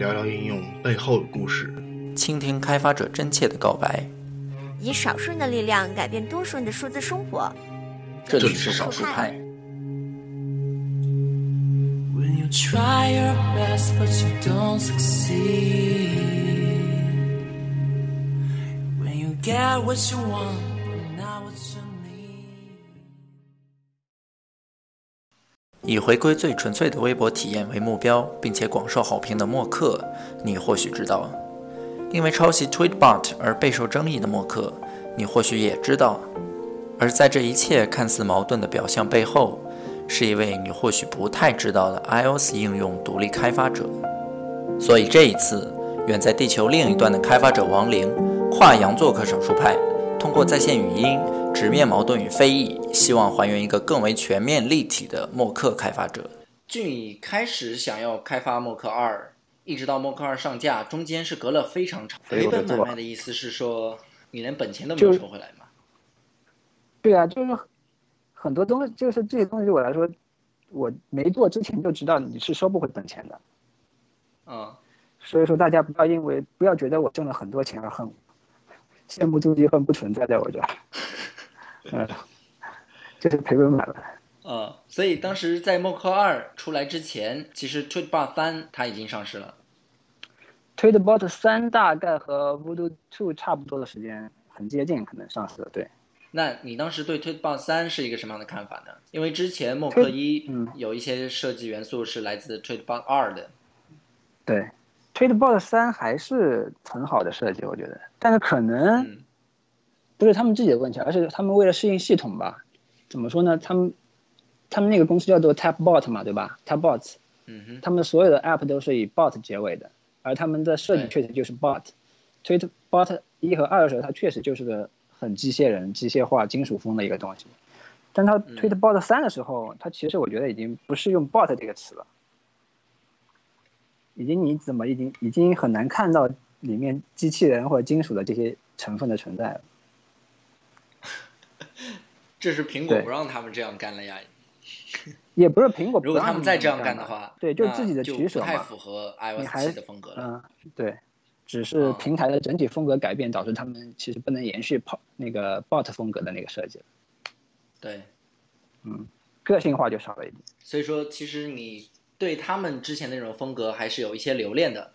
聊聊应用背后的故事，倾听开发者真切的告白。以少数人的力量改变多数人的数字生活。这里是少数派。When you try your best but you don't succeed. When you get what you want, but not what you 以回归最纯粹的微博体验为目标，并且广受好评的默克，你或许知道；因为抄袭 Tweetbot 而备受争议的默克，你或许也知道。而在这一切看似矛盾的表象背后，是一位你或许不太知道的 iOS 应用独立开发者。所以这一次，远在地球另一端的开发者王玲跨洋做客少数派，通过在线语音直面矛盾与非议，希望还原一个更为全面立体的默克开发者。俊宇开始想要开发默克二，一直到默克二上架，中间是隔了非常长。对回本买我卖的意思是说，你连本钱都没有收回来吗？对啊，就是很多东西，就是这些东西对我来说，我没做之前就知道你是收不回本钱的。嗯，所以说大家不要因为不要觉得我挣了很多钱而恨我，羡慕妒忌恨不存在在我这儿。嗯，这是赔本买卖。呃，所以当时在默克二出来之前，其实 Tweetbot 三它已经上市了。Tweetbot 三大概和 Voodoo Two 差不多的时间，很接近，可能上市了。对，那你当时对 Tweetbot 三是一个什么样的看法呢？因为之前默克一嗯有一些设计元素是来自 Tweetbot 二的。对，Tweetbot 三还是很好的设计，我觉得，但是可能嗯不是他们自己的问题，而是他们为了适应系统吧。怎么说呢？他们他们那个公司叫做 Tapbot 嘛，对吧？Tapbots，嗯哼，他们所有的 app 都是以 bot 结尾的，而他们的设计确实就是 bot。Tweetbot 一和二的时候，它确实就是个很机械人、机械化、金属风的一个东西。但它嗯 Tweetbot 三的时候，它其实我觉得已经不是用 bot 这个词了，已经你怎么已经已经很难看到里面机器人或者金属的这些成分的存在了。这是苹果不让他们这样干了呀。也不是苹果不如果让他们再这样干的话，对，就自己的取舍嘛。太符合 iOS 七的风格了。嗯，对，只是哦平台的整体风格改变，导致他们其实不能延续 p 那个 bot 风格的那个设计了。对，嗯，个性化就少了一点。所以说其实你对他们之前的那种风格还是有一些留恋的。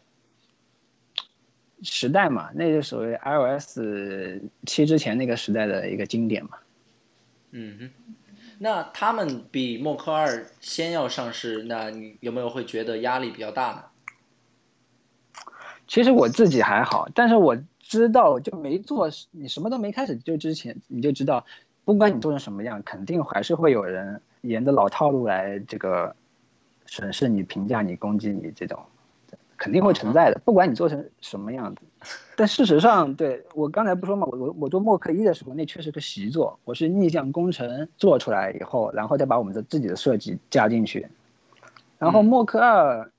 时代嘛，那就属于 iOS 七之前那个时代的一个经典嘛。嗯哼，那他们比默克二先要上市，那你有没有会觉得压力比较大呢？其实我自己还好，但是我知道就没做，你什么都没开始就之前你就知道，不管你做成什么样，肯定还是会有人沿着老套路来这个审视你、评价你、攻击你这种，肯定会存在的，不管你做成什么样子。但事实上，对我刚才不说嘛，我我我做默克一的时候，那确实个习作，我是逆向工程做出来以后，然后再把我们的自己的设计加进去，然后嗯默克二。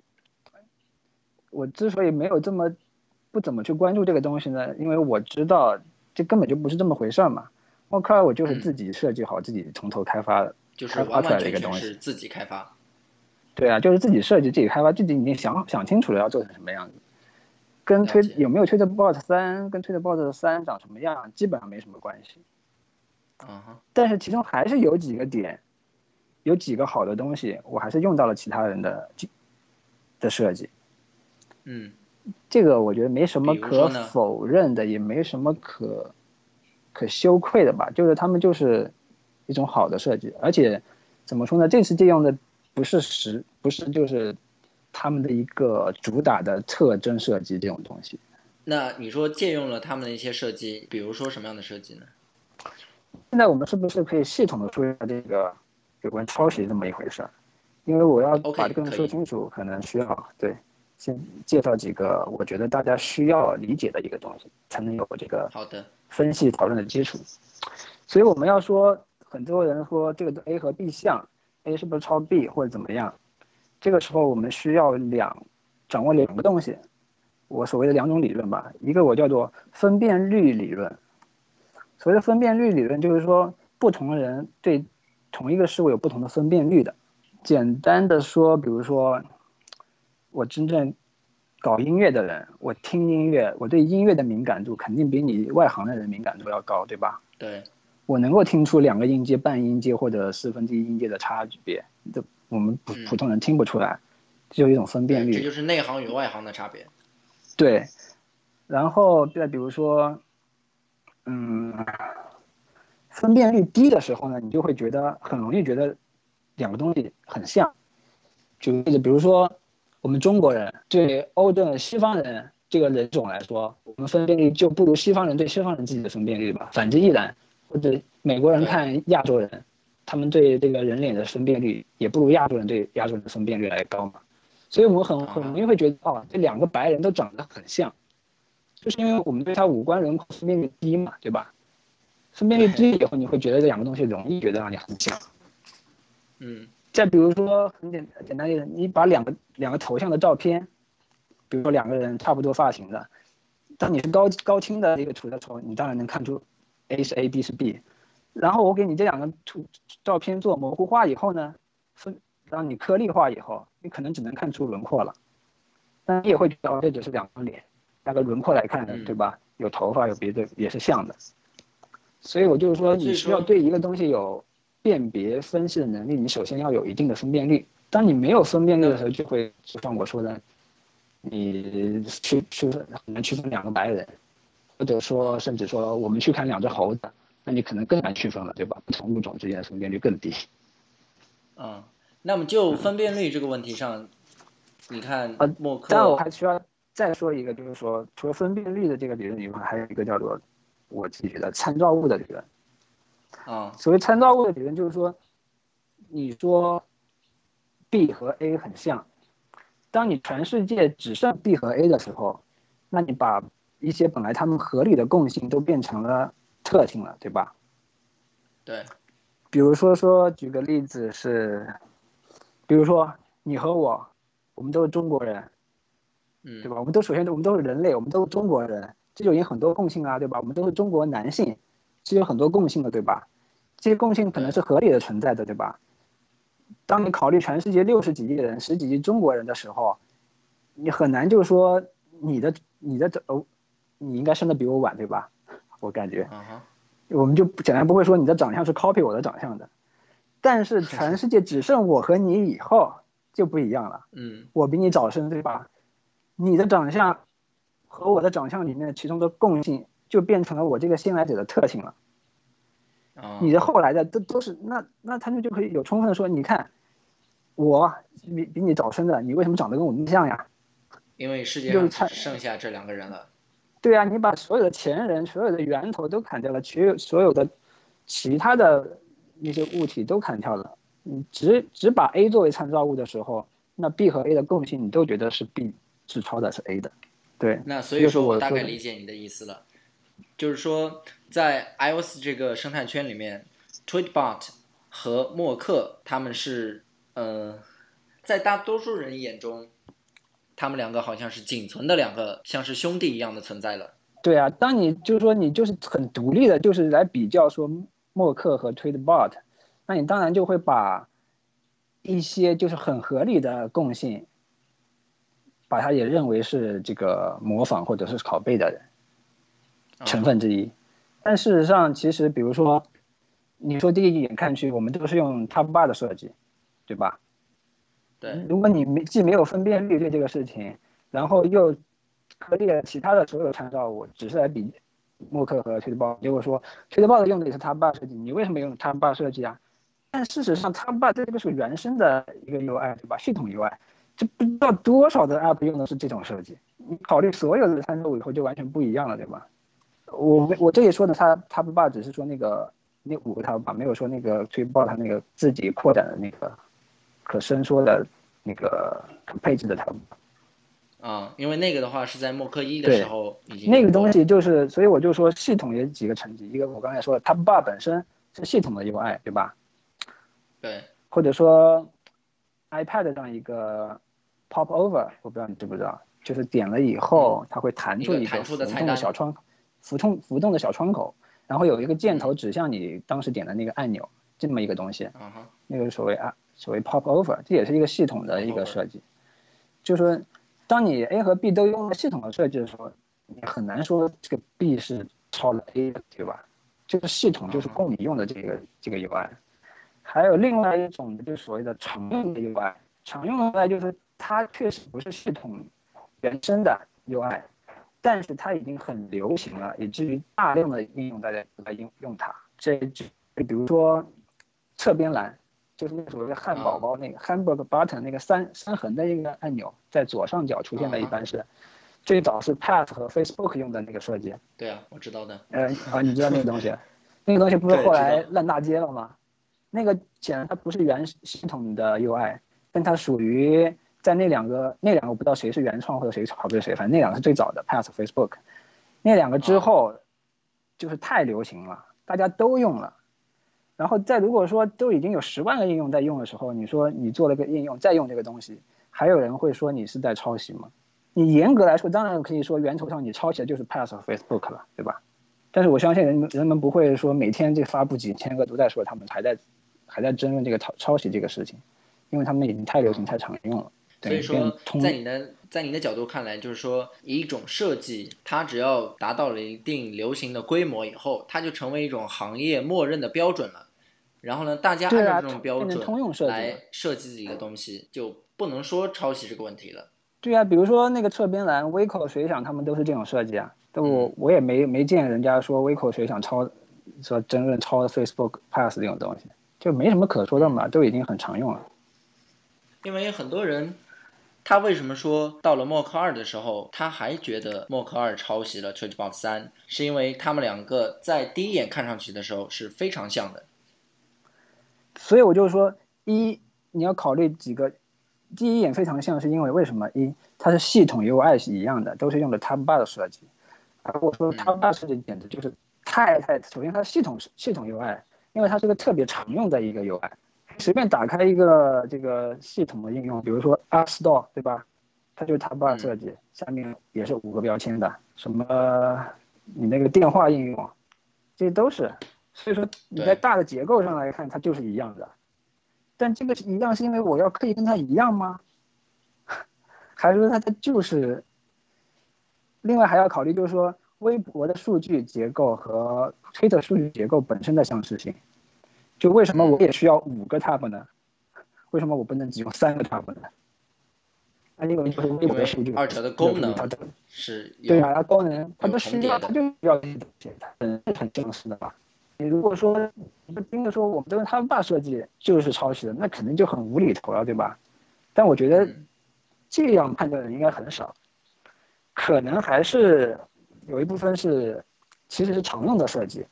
我之所以没有这么不怎么去关注这个东西呢，因为我知道这根本就不是这么回事儿嘛。默克二我就是自己设计好，自己从头开发的。就是开发出完完全来的一个东西全是自己开发。对啊，就是自己设计、自己开发，自己已经想想清楚了要做成什么样子。跟推有没有推特 Bot 三，跟推特 Bot 三长什么样，基本上没什么关系。嗯哼，但是其中还是有几个点，有几个好的东西，我还是用到了其他人的的设计。嗯，这个我觉得没什么可否认的，也没什么可可羞愧的吧。就是他们就是一种好的设计，而且怎么说呢？这次借用的不是实，不是就是他们的一个主打的特征设计这种东西。那你说借用了他们的一些设计，比如说什么样的设计呢？现在我们是不是可以系统的说一下这个有关抄袭这么一回事儿？因为我要把这个说清楚，可能需要对先介绍几个我觉得大家需要理解的一个东西，才能有这个好的，分析讨论的基础。所以我们要说，很多人说这个 A 和 B 像，A 是不是抄 B 或者怎么样？这个时候我们需要两掌握两个东西，我所谓的两种理论吧，一个我叫做分辨率理论。所谓的分辨率理论，就是说不同人对同一个事物有不同的分辨率的。简单的说，比如说我真正搞音乐的人，我听音乐，我对音乐的敏感度肯定比你外行的人敏感度要高，对吧？对，我能够听出两个音阶、半音阶或者四分之一音阶的差别，这我们普嗯普通人听不出来，这就有一种分辨率。这就是内行与外行的差别。对，然后再比如说，嗯，分辨率低的时候呢，你就会觉得很容易觉得两个东西很像。举个例子，比如说我们中国人对欧洲西方人这个人种来说，我们分辨率就不如西方人对西方人自己的分辨率吧。反之亦然，或者美国人看亚洲人，他们对这个人脸的分辨率也不如亚洲人对亚洲人的分辨率来高嘛。所以我们很很容易会觉得，哦，这两个白人都长得很像，就是因为我们对他五官轮廓分辨率低嘛，对吧？分辨率低以后，你会觉得这两个东西容易觉得让你很像。嗯再比如说很简简单一点，你把两个两个头像的照片，比如说两个人差不多发型的，当你是高高清的一个图的时候，你当然能看出 A 是 A，B 是 B。然后我给你这两个图照片做模糊化以后呢，分让你颗粒化以后，你可能只能看出轮廓了，但你也会觉得哦这只是两张脸，那个轮廓来看的，嗯对吧？有头发有鼻子也是像的，所以我就是说，你需要对一个东西有辨别分析的能力，你首先要有一定的分辨率。当你没有分辨率的时候，就会就像我说的，你区区分很难区分两个白人，或者说甚至说我们去看两只猴子，那你可能更难区分了，对吧？不同物种之间的分辨率更低。嗯，那么就分辨率这个问题上，你看呃默克，当然，我还需要再说一个，就是说，除了分辨率的这个理论以外，还有一个叫做我自己觉得参照物的理论。啊所谓参照物的理论，就是说，你说 B 和 A 很像，当你全世界只剩 B 和 A 的时候，那你把一些本来他们合理的共性都变成了特性了，对吧？对，比如说说，举个例子是，比如说你和我，我们都是中国人，嗯对吧？我们都首先我们都是人类，我们都是中国人，这就有很多共性啊，对吧？我们都是中国男性，是有很多共性的，对吧？这些共性可能是合理的存在的，对吧？当你考虑全世界六十几亿人、十几亿中国人的时候，你很难就说你的你的哦，你应该生的比我晚，对吧？我感觉，啊哈，我们就简单不会说你的长相是 copy 我的长相的，但是全世界只剩我和你以后就不一样了。嗯我比你早生，对吧？你的长相和我的长相里面其中的共性，就变成了我这个先来者的特性了。啊，你的后来的都都是那那他们就可以有充分的说，你看我比比你早生的，你为什么长得跟我那么像呀？因为世界上剩下这两个人了，对啊，你把所有的前人、所有的源头都砍掉了，所有所有的其他的那些物体都砍掉了，你只只把 A 作为参照物的时候，那 B 和 A 的共性你都觉得是 B 是超的是 A 的，对，那所以说我大概理解你的意思了，就是说在 iOS 这个生态圈里面，Tweetbot 和默克他们是呃，在大多数人眼中，他们两个好像是仅存的两个像是兄弟一样的存在了。对啊，当你就是说你就是很独立的，就是来比较说默克和 Tweetbot，那你当然就会把一些就是很合理的共性，把它也认为是这个模仿或者是拷贝的成分之一。但事实上，其实比如说，你说第一眼看去，我们都是用 Tab bar 的设计，对吧？对，如果你没既没有分辨率对这个事情，然后又颗粒了其他的所有参照物，只是来比默克和推特报，结果说推特报的用的也是 Tab bar 设计，你为什么用 Tab bar 设计啊？但事实上，Tab bar 这个是原生的一个 UI，对吧？系统 UI，这不知道多少的 App 用的是这种设计。你考虑所有的参照物以后，就完全不一样了，对吧？我我这里说的 Tab Tab bar 只是说那个那五个 Tab bar，没有说那个推特报它那个自己扩展的那个可伸缩的那个可配置的 Tab。啊、因为那个的话是在默克一的时候已经那个东西就是，所以我就说系统有几个层级，一个我刚才说的，Tab bar 本身是系统的 UI，对吧？对，或者说 iPad 上一个 Pop Over，我不知道你知不知道，就是点了以后它会弹出一个浮动的小窗，浮动浮动的小窗口，然后有一个箭头指向你当时点的那个按钮，这么一个东西。啊哈，那个所谓啊，所谓 pop over，这也是一个系统的一个设计，就是说当你 A 和 B 都用了系统的设计的时候，你很难说这个 B 是抄了 A 的，对吧？这个系统就是供你用的这个这个 UI。还有另外一种就是所谓的常用的 UI，常用的 UI 就是它确实不是系统原生的 UI，但是它已经很流行了，以至于大量的应用大家都在用用它。这就比如说侧边栏，就是那个所谓的汉堡包那个 hamburger button 那个三三横的一个按钮，在左上角出现的一般是，最早是 Path 和 Facebook 用的那个设计。对啊，我知道的。呃啊，你知道那个东西？那个东西不是后来烂大街了吗？那个显然它不是原系统的 UI，但它属于在那两个那两个我不知道谁是原创或者谁拷贝谁，反正那两个是最早的 Path Facebook，那两个之后就是太流行了，大家都用了。然后再如果说都已经有十万个应用在用的时候，你说你做了个应用再用这个东西，还有人会说你是在抄袭吗？你严格来说当然可以说源头上你抄袭的就是 Pass 和 Facebook 了，对吧？但是我相信人们人们不会说每天这发布几千个都在说他们还在。还在争论这个抄抄袭这个事情，因为他们已经太流行、太常用了。所以说，在你的在你的角度看来，就是说，一种设计，它只要达到了一定流行的规模以后，它就成为一种行业默认的标准了。然后呢，大家按照这种标准来设计自己的东西，就不能说抄袭这个问题了。对啊，比如说那个侧边栏，微口水响他们都是这种设计啊。但我我也没没见人家说微口水响抄，说争论抄 Facebook Pass 这种东西。就没什么可说的嘛，都已经很常用了。因为很多人，他为什么说到了默克二的时候，他还觉得默克二抄袭了 Tweetbot 三，是因为他们两个在第一眼看上去的时候是非常像的。所以我就说，一你要考虑几个，第一眼非常像，是因为为什么？一它是系统 UI 是一样的，都是用的 Tab Bar 的设计。而我说 Tab Bar 设计简直就是太太，首先它系统是系统 UI。因为它是个特别常用的一个 UI，随便打开一个这个系统的应用，比如说 App Store，对吧？它就是 Tab Bar 设计，下面也是五个标签的。什么你那个电话应用，这些都是。所以说你在大的结构上来看，它就是一样的。但这个一样是因为我要刻意跟它一样吗？还是说它它就是？另外还要考虑就是说微博的数据结构和推特数据结构本身的相似性。就为什么我也需要五个 tab 呢？为什么我不能只用三个 tab 呢？那，因为就是微博的数据，二者的功能它是，对啊，它功能它不需要，它就需要这些东西，它本身很正式的吧？你如果说你不盯着说我们都是他们爸设计就是抄袭的，那肯定就很无厘头了，对吧？但我觉得这样判断的人应该很少，可能还是有一部分是其实是常用的设计，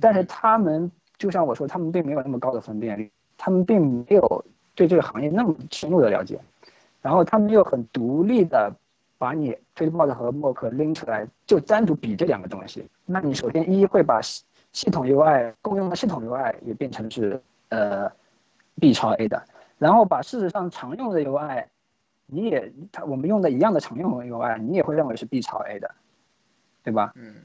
但是他们。就像我说，他们并没有那么高的分辨率，他们并没有对这个行业那么深入的了解，然后他们又很独立的把你 Tweetbot 和默克拎出来，就单独比这两个东西。那你首先一会把系统 UI 共用的系统 UI 也变成是呃 B 超 A 的，然后把事实上常用的 UI，你也他我们用的一样的常用的 UI，你也会认为是 B 超 A 的，对吧？嗯。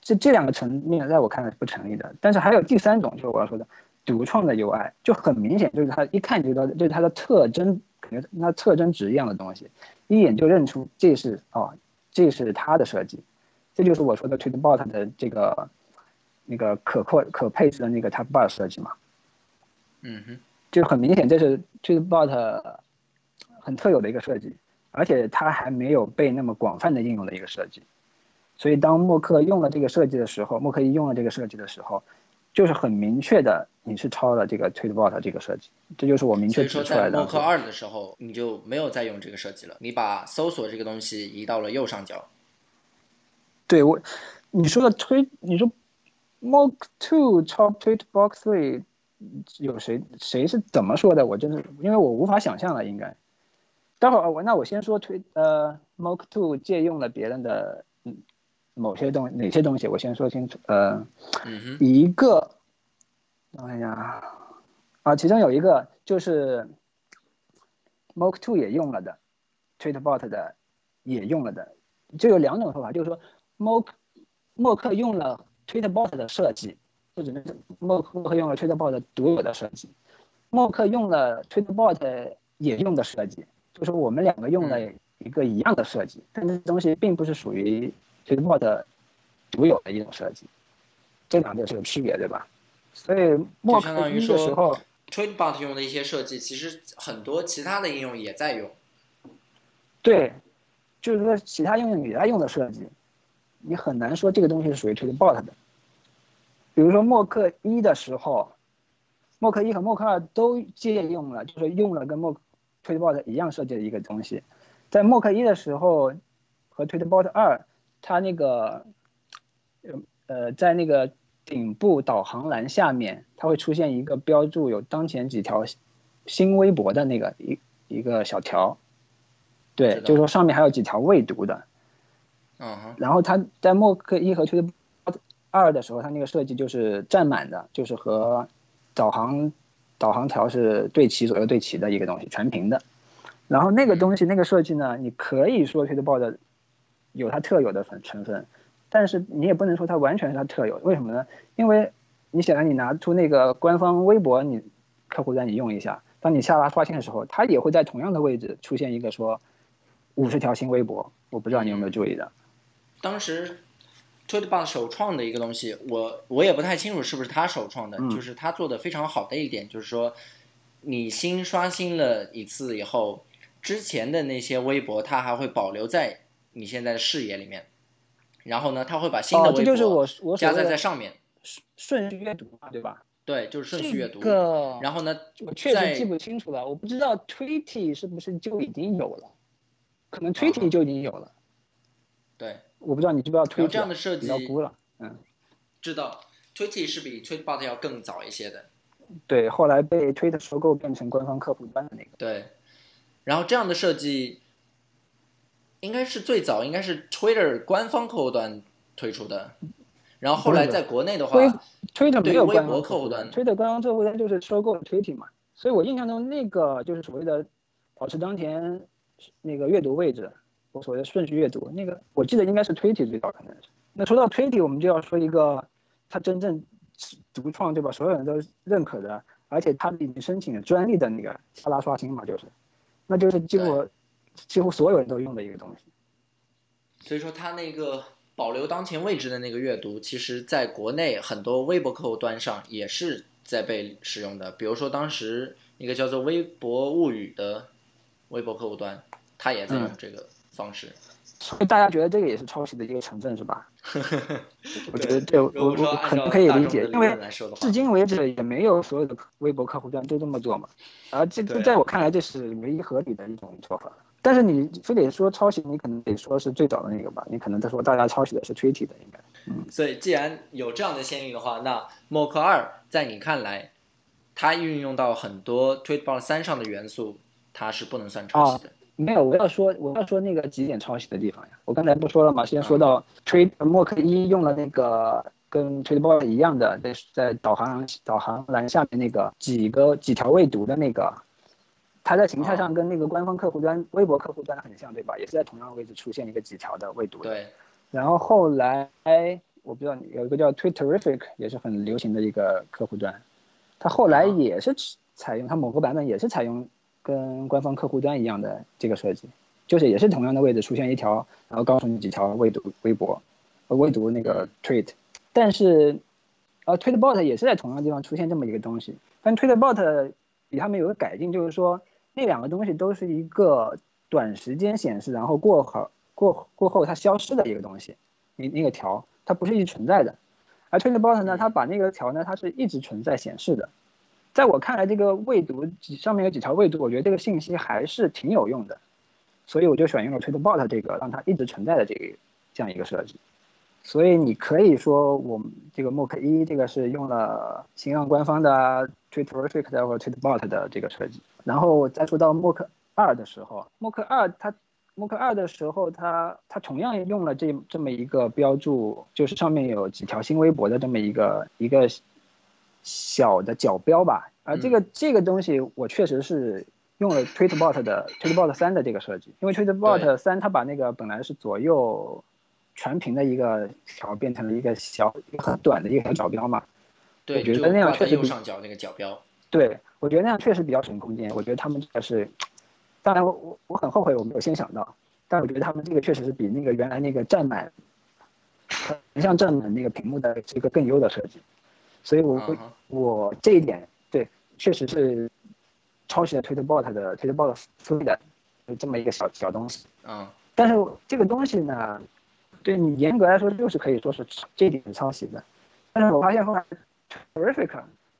这这两个层面，在我看来是不成立的。但是还有第三种，就是我要说的独创的 UI，就很明显，就是它一看就知道，就是它的特征，可能那特征值一样的东西，一眼就认出这是哦，这是它的设计。这就是我说的 Tweetbot 的这个那个可扩可配置的那个 Tab Bar 设计嘛。嗯哼，就很明显，这是 Tweetbot 很特有的一个设计，而且它还没有被那么广泛的应用的一个设计。所以，当默克用了这个设计的时候，默克一用了这个设计的时候，就是很明确的，你是抄了这个 Tweetbot 这个设计，这就是我明确指出来的。默克二的时候，你就没有再用这个设计了，你把搜索这个东西移到了右上角。对我，你说的推，你说 Mock Two 抄 Tweet Box Three，有谁谁是怎么说的？我真是因为我无法想象了，应该。待会儿我那我先说推呃 Mock Two 借用了别人的嗯。某些东哪些东西，我先说清楚。呃，一个，哎呀啊，其中有一个就是 m o k Two 也用了的，Tweetbot 的也用了的，就有两种说法，就是说 m o k 默克用了 Tweetbot 的设计，或者是默默克用了 Tweetbot 独有的设计，默克用了 Tweetbot 也用的设计，就是我们两个用了一个一样的设计，但这东西并不是属于 Tweetbot 独有的一种设计，这两者是有区别，对吧？所以默相克一的时候，Tweetbot 用的一些设计，其实很多其他的应用也在用。对，就是说其他应用也在用的设计，你很难说这个东西是属于 Tweetbot 的。比如说默克一的时候，默克一和默克二都借用了，就是用了跟默 Tweetbot 一样设计的一个东西。在默克一的时候和 Tweetbot 二，它那个呃呃在那个顶部导航栏下面，它会出现一个标注有当前几条新微博的那个一一个小条。对就是说上面还有几条未读的。然后他在默克一和 Tweetbot 二的时候，它那个设计就是占满的，就是和导航导航条是对齐左右对齐的一个东西，全屏的。然后那个东西那个设计呢，你可以说 Tweetbot 有它特有的成成分，但是你也不能说它完全是它特有的。为什么呢？因为你显然你拿出那个官方微博，你客户端你用一下，当你下拉刷新的时候，它也会在同样的位置出现一个说五十条新微博。我不知道你有没有注意到。当时 t w i t t b o t 首创的一个东西，我我也不太清楚是不是他首创的，嗯就是他做的非常好的一点，就是说你新刷新了一次以后，之前的那些微博它还会保留在你现在的视野里面，然后呢，他会把新的哦，这微就是我博加载在上面，顺序阅读嘛，对吧？对，就是顺序阅读。这个然后呢，我确实记不清楚了，我不知道 Tweety 是不是就已经有了，可能啊 Tweety 就已经有了，对，我不知道你知不知道然后 Tweety 这样的设计比较古老，嗯，知道，Twitty 是比 Tweetbot 要更早一些的。对，后来被 Twitter 收购变成官方客户端的那个，对，然后这样的设计应该是最早，应该是 Twitter 官方客户端推出的。然后后来在国内的话，Twitter 没有微官博客户方客户端端，Twitter 官方客户端就是收购了 Twitter 嘛，所以我印象中那个就是所谓的保持当前那个阅读位置，我所谓的顺序阅读，那个我记得应该是 Tweety 最早可能是。那说到 Tweety，我们就要说一个它真正独创对吧？所有人都认可的，而且它已经申请了专利的那个下拉刷新嘛，就是，那就是几乎几乎所有人都用的一个东西。所以说它那个保留当前位置的那个阅读，其实在国内很多微博客户端上也是在被使用的。比如说当时一个叫做“微博物语”的微博客户端，它也在用嗯这个方式。所以大家觉得这个也是抄袭的一个成分是吧？我觉得这我我可能可以理理解因为至，今为止也没有所有的微博客户端都这么做嘛，而这对啊在我看来这是唯一合理的一种做法。但是你非得说抄袭，你可能得说是最早的那个吧，你可能在说大家抄袭的是 t w i t t 的应该。所以既然有这样的先例的话，那 Mock 二在你看来，它运用到很多 Tweetbot 三上的元素，它是不能算抄袭的。没有，我要说我要说那个几点抄袭的地方呀。我刚才不说了吗？先说到克一用了那个跟 Tweetbot 一样的，在在导航导航栏下面那个几个几条未读的那个，它在形态上跟那个官方客户端、微博客户端很像，对吧？也是在同样位置出现一个几条的未读的。对，然后后来我不知道有一个叫 Twitterific 也是很流行的一个客户端，它后来也是采用它某个版本也是采用跟官方客户端一样的这个设计，就是也是同样的位置出现一条，然后告诉你几条未读微博，呃未读那个 tweet，但是呃 Tweetbot 也是在同样的地方出现这么一个东西，但 Tweetbot 比他们有个改进，就是说那两个东西都是一个短时间显示，然后过后过过后它消失的一个东西，那那个条它不是一直存在的，而 Tweetbot 呢，它把那个条呢，它是一直存在显示的。在我看来，这个未读上面有几条未读，我觉得这个信息还是挺有用的，所以我就选用了 Tweetbot 这个让它一直存在的这个这样一个设计。所以你可以说，我们这个 Mock 一这个是用了新浪官方的 Twitterific 的或者 Tweetbot 的这个设计，然后再说到 Mock 二的时候，Mock 二它 Mock 二的时候，它它同样用了这这么一个标注，就是上面有几条新微博的这么一个一个小的角标吧。啊这个、这个东西，我确实是用了 Tweetbot 的 Tweetbot 三的这个设计，因为 Tweetbot 三它把那个本来是左右全屏的一个条变成了一个小很短的一个小角标嘛。对，我觉得那样确实比右上角那个角标。对，我觉得那样确实比较省空间。我觉得他们这个是，当然我我我很后悔我没有先想到，但我觉得他们这个确实是比那个原来那个占满，横向占满那个屏幕的这个更优的设计，所以我会、我这一点对确实是抄袭了 Tweetbot 的 Tweetbot 附的这么一个小小东西。嗯但是这个东西呢，对你严格来说就是可以说是这一点是抄袭的。但是我发现后来 Terrific、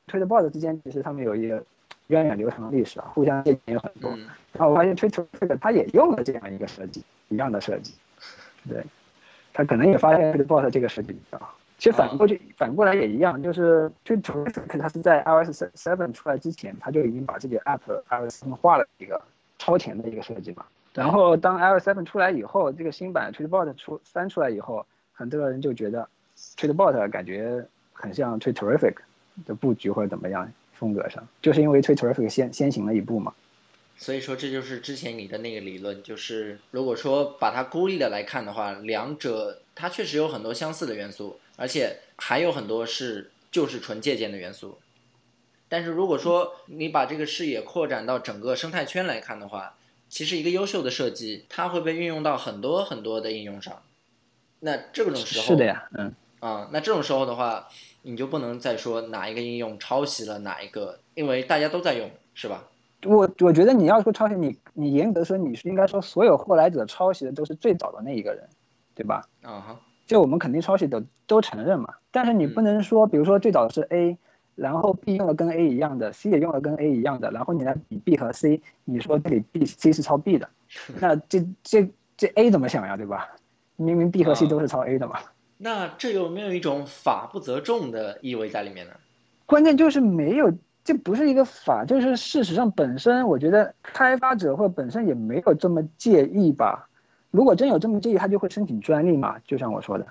Tweetbot 之间其实他们有一个源远流长的历史啊，互相借鉴有很多。嗯，然后我发现 Tweetbot 它也用了这样一个设计，一样的设计，对，他可能也发现 Tweetbot 这个设计比较好。其实反过去、反过来也一样，就是 Tweetbot 它是在 iOS seven 出来之前，它就已经把这个 App iOS 画了一个超前的一个设计嘛。然后当 iOS seven 出来以后，这个新版 Tweetbot 出三出来以后，很多人就觉得 Tweetbot 感觉很像 Tweeterific 的布局或者怎么样风格上，就是因为 Tweeterific 先先行了一步嘛。所以说这就是之前你的那个理论，就是如果说把它孤立的来看的话，两者它确实有很多相似的元素，而且还有很多是就是纯借鉴的元素。但是如果说你把这个视野扩展到整个生态圈来看的话，其实一个优秀的设计，它会被运用到很多很多的应用上。那这种时候是的呀，嗯，啊、那这种时候的话，你就不能再说哪一个应用抄袭了哪一个，因为大家都在用，是吧？我我觉得你要说抄袭，你你严格说你是应该说所有后来者抄袭的都是最早的那一个人，对吧？啊哈，就我们肯定抄袭的都承认嘛，但是你不能说，比如说最早是 A，然后 B 用了跟 A 一样的，C 也用了跟 A 一样的，然后你来比 B 和 C，你说这里 B、C 是抄 B 的，那这这这 A 怎么想呀，对吧？明明 B 和 C 啊都是抄 A 的嘛，那这有没有一种法不责众的意味在里面呢？关键就是没有，这不是一个法，就是事实上本身，我觉得开发者或本身也没有这么介意吧。如果真有这么介意，他就会申请专利嘛，就像我说的，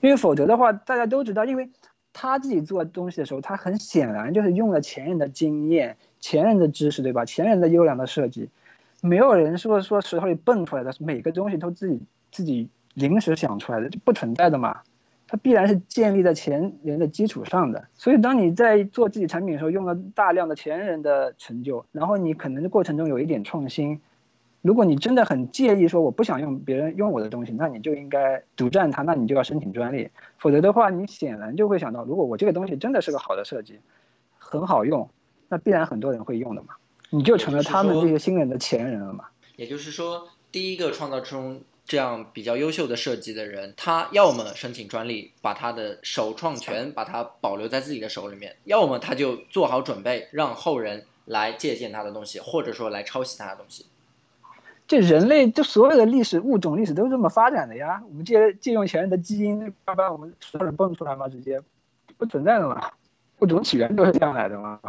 因为否则的话，大家都知道，因为他自己做东西的时候，他很显然就是用了前人的经验、前人的知识，对吧？前人的优良的设计，没有人说说石头里蹦出来的，每个东西都自己自己临时想出来的，就不存在的嘛。它必然是建立在前人的基础上的。所以，当你在做自己产品的时候，用了大量的前人的成就，然后你可能过程中有一点创新。如果你真的很介意说我不想用别人用我的东西，那你就应该独占它，那你就要申请专利。否则的话，你显然就会想到，如果我这个东西真的是个好的设计，很好用，那必然很多人会用的嘛，你就成了他们这些新人的前人了嘛。也就是说，第一个创造出这样比较优秀的设计的人，他要么申请专利，把他的首创权把它保留在自己的手里面；要么他就做好准备，让后人来借鉴他的东西，或者说来抄袭他的东西。这人类就所有的历史物种历史都是这么发展的呀。我们借借用前人的基因，把把我们石头人蹦出来嘛，直接不存在的嘛。物种起源都是这样来的嘛。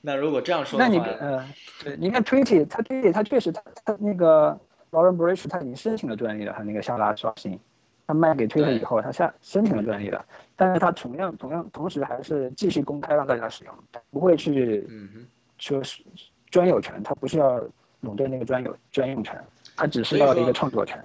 那如果这样说的话那话，你呃，对，你看 Tweety，他 Tweety 他确实他他那个 Lauren Bridge 他已经申请了专利了，他那个下拉刷新，他卖给 Twitter 以后，他下申请了专利了，但是他同样同样同时还是继续公开让大家使用，不会去嗯哼，说是专有权，他不是要垄断那个专有专用权，他只是要一个创作权。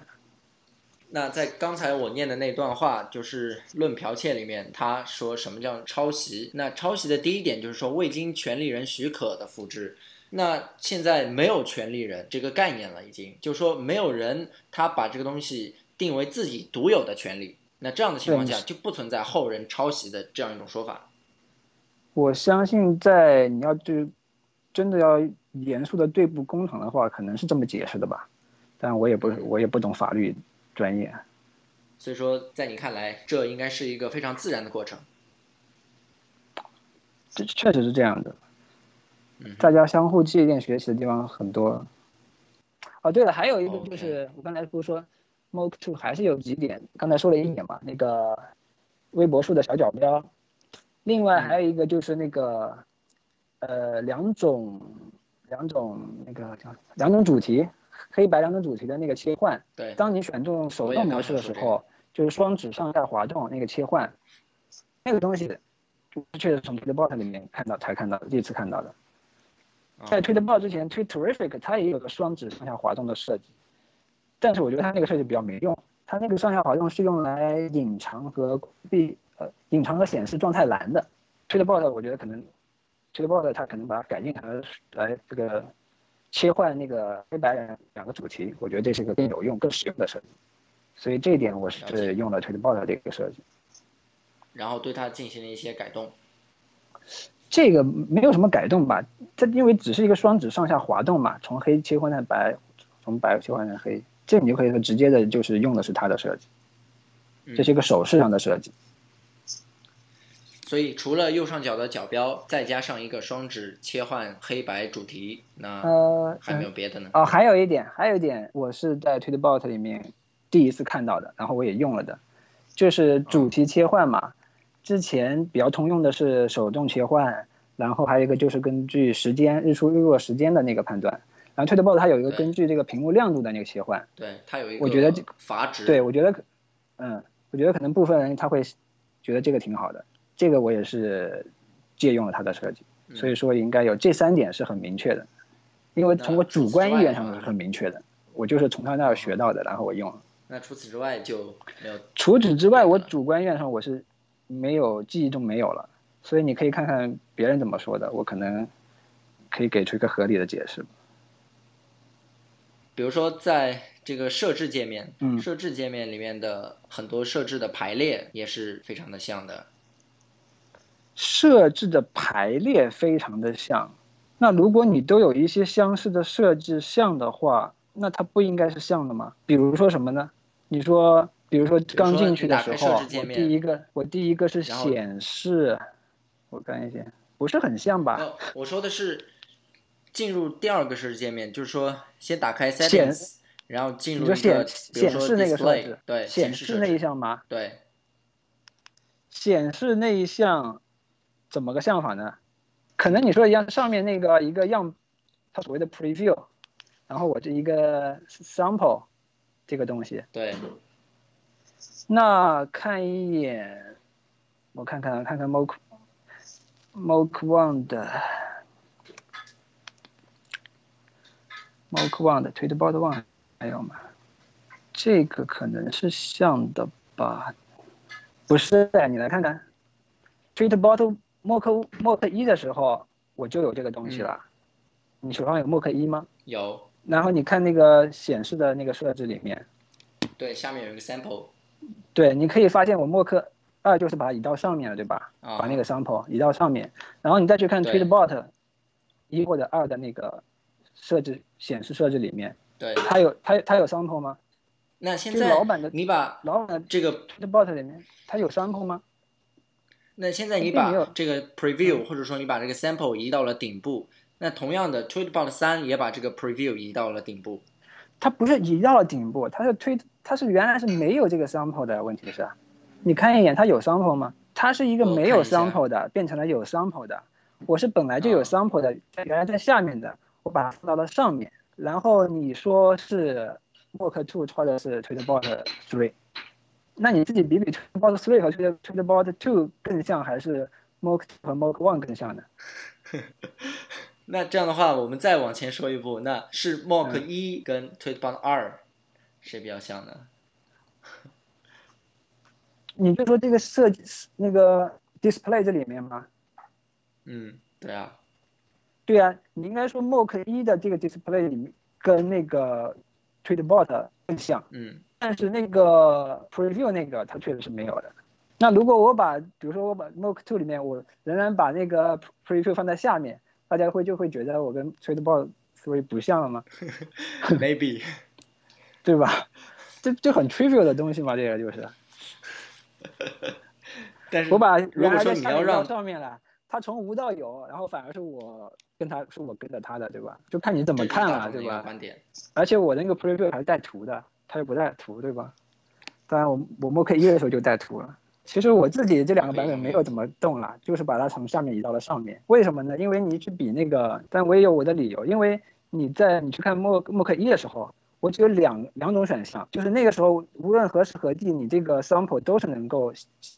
那在刚才我念的那段话，就是《论剽窃》里面，他说什么叫抄袭？那抄袭的第一点就是说未经权利人许可的复制。那现在没有权利人这个概念了，已经就是说没有人他把这个东西定为自己独有的权利。那这样的情况下，就不存在后人抄袭的这样一种说法。我相信，在你要就真的要严肃的对簿公堂的话，可能是这么解释的吧，但我也不我也不懂法律专业。所以说，在你看来，这应该是一个非常自然的过程。这确实是这样的，嗯大家相互借鉴学习的地方很多。哦，对了，还有一个就是我刚才不是说 m o k Two 还是有几点，刚才说了一点嘛，那个微博数的小角标，另外还有一个就是那个呃两种两种那个叫两种主题，黑白两种主题的那个切换。对，当你选中手动模式的时候，就是双指上下滑动那个切换，那个东西，确实从 Tweetbot 里面看到才看到的，第一次看到的。啊在 Tweetbot 之前，Twitterific 它也有个双指上下滑动的设计，但是我觉得它那个设计比较没用，它那个上下滑动是用来隐藏和闭呃隐藏和显示状态栏的。Tweetbot 我觉得可能 Tweetbot 它可能把它改进成来这个切换那个黑白两两个主题，我觉得这是一个更有用、更实用的设计。所以这一点我是用了 Tweetbot 的这个设计。然后对它进行了一些改动。这个没有什么改动吧？它因为只是一个双指上下滑动嘛，从黑切换成白，从白切换成黑，这你就可以说直接的就是用的是它的设计，嗯这是一个手势上的设计。所以除了右上角的角标，再加上一个双指切换黑白主题，那呃，还没有别的呢？哦，还有一点，还有一点，我是在 Tweetbot 里面第一次看到的，然后我也用了的，就是主题切换嘛。之前比较通用的是手动切换，然后还有一个就是根据时间日出日落时间的那个判断。然后 Tweetbot 它有一个根据这个屏幕亮度的那个切换。对，它有一个我觉得这阀值。对，我觉得，嗯，我觉得可能部分人他会觉得这个挺好的，这个我也是借用了它的设计，嗯所以说应该有这三点是很明确的，因为从我主观意愿上是很明确的，我就是从他那儿学到的，然后我用了。那除此之外就没有。除此之外，我主观意愿上我是没有记忆中没有了，所以你可以看看别人怎么说的，我可能可以给出一个合理的解释。比如说，在这个设置界面，嗯设置界面里面的很多设置的排列也是非常的像的。设置的排列非常的像。那如果你都有一些相似的设置像的话，那它不应该是像的吗？比如说什么呢？你说，比如说刚进去的时候，我第一个我第一个是显示，我看一下，不是很像吧？哦，我说的是进入第二个设置界面，就是说先打开显 settings，然后进入一个显显示那个设置，对，显示那一项吗？对，显示那一项怎么个像法呢？可能你说一样，上面那个一个样，它所谓的 preview，然后我这一个 sample 这个东西，对，那看一眼，我看看看看 mock mock one 的 mock one 的 tweetbot one 还有吗？这个可能是像的吧？不是，你来看看 tweetbot mock mock 一的时候我就有这个东西了。你手上有 mock 一吗？有，然后你看那个显示的那个设置里面，对，下面有一个 sample，对，你可以发现我默克二就是把它移到上面了，对吧？啊把那个 sample 移到上面，然后你再去看对 Tweetbot 一或者二的那个设置显示设置里面，对。它有它它有 sample 吗？那现在老板的你把老板的这个，Tweetbot 里面它有 sample 吗？那现在你把这个 preview 或者说你把这个 sample 移到了顶部，那同样的 Tweetbot 三也把这个 preview 移到了顶部。它不是移到了顶部，它是推它是原来是没有这个 sample 的问题是，你看一眼它有 sample 吗？它是一个没有 sample 的，变成了有 sample 的。我是本来就有啊 sample 的，在原来在下面的，我把它放到了上面。然后你说是 Mock Two 抄的是 Tweetbot Three，那你自己比比 Tweetbot Three 和 Tweet Tweetbot Two 更像，还是 Mock 和 Mock One 更像呢？那这样的话，我们再往前说一步，那是 Mock 嗯一跟 Tweetbot 二谁比较像呢？你就说这个设计那个 display 这里面吗？嗯，对啊，对啊，你应该说 Mock 一的这个 display 里面跟那个 Tweetbot 更像，嗯，但是那个 preview 那个它确实是没有的。那如果我把，比如说我把 Mock Two 里面，我仍然把那个 preview 放在下面，大家会就会觉得我跟 Tweetbot Three 不像了吗？maybe，对吧？这就很 trivial 的东西嘛，这个就是。但是我把如原来果说你要让上面了，他从无到有，然后反而是我跟他是我跟着他的，对吧？就看你怎么看了，对吧？观点，而且我那个 preview 还是带图的，它又不带图，对吧？当然我我 Mock 一的时候就带图了。其实我自己这两个版本没有怎么动了，就是把它从下面移到了上面。为什么呢？因为你去比那个，但我也有我的理由。因为你在你去看 Mock Mock 一的时候，我只有两两种选项，就是那个时候无论何时何地，你这个 sample 都是能够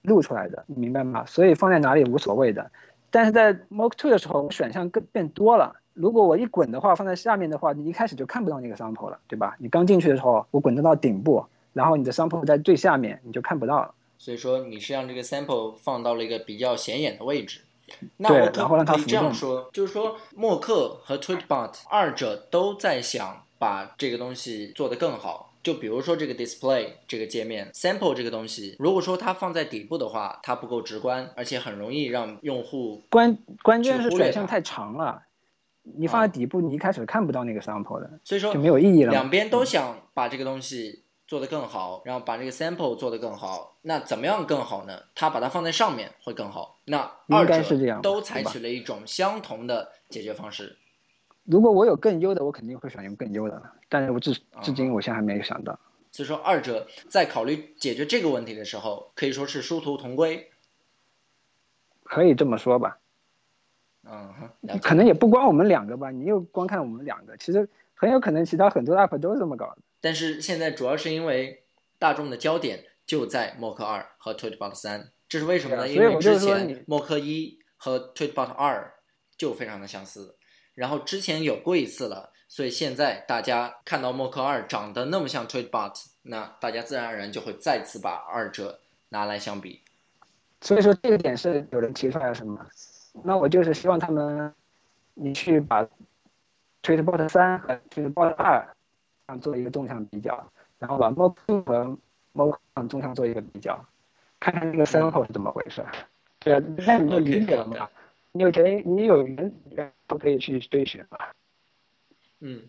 录出来的，你明白吗？所以放在哪里无所谓的。但是在 Mock Two 的时候，选项更变多了。如果我一滚的话，放在下面的话，你一开始就看不到那个 sample 了，对吧？你刚进去的时候，我滚到到顶部，然后你的 sample 在最下面，你就看不到了。所以说你是让这个 sample 放到了一个比较显眼的位置。对那我可然后让它可以这样说，就是说默克和 Tweetbot 二者都在想把这个东西做得更好。就比如说这个 display 这个界面 sample 这个东西，如果说它放在底部的话，它不够直观，而且很容易让用户关关键是选项太长了，你放在底部，你一开始看不到那个 sample 的，所以说就没有意义了。两边都想把这个东西做得更好，然后把这个 sample 做得更好。那怎么样更好呢？它把它放在上面会更好。那应二者该是这样都采取了一种相同的解决方式。如果我有更优的，我肯定会选用更优的，但是我至啊至今我现在还没有想到。所以说，二者在考虑解决这个问题的时候，可以说是殊途同归。可以这么说吧，嗯哼，可能也不光我们两个吧，你又光看我们两个，其实很有可能其他很多 app 都是这么搞的。但是现在主要是因为大众的焦点就在默克二和 Tweetbot 三，这是为什么呢？因为之前默克一和 Tweetbot 二就非常的相似，然后之前有过一次了，所以现在大家看到默克二长得那么像 Tweetbot，那大家自然而然就会再次把二者拿来相比。所以说这个点是有人提出来什么？那我就是希望他们，你去把 Tweetbot 三和 Tweetbot 二上做一个纵向比较，然后把 m o k 和 m o k 纵向做一个比较，看看这个 sample 是怎么回事。对啊，那你就理解了嘛？你有原你有原原都可以去追寻嘛。嗯，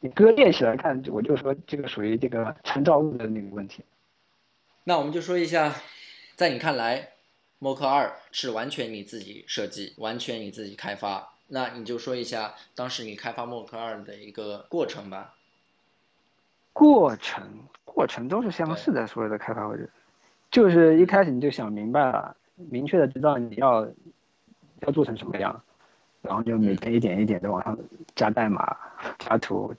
你割裂起来看，我就说这个属于这个参照物的那个问题。那我们就说一下，在你看来，默克二是完全你自己设计，完全你自己开发。那你就说一下当时你开发默克二的一个过程吧。过程过程都是相似的，所有的开发或者就是一开始你就想明白了，明确的知道你要要做成什么样，然后就每天一点一点的往上加代码、加图，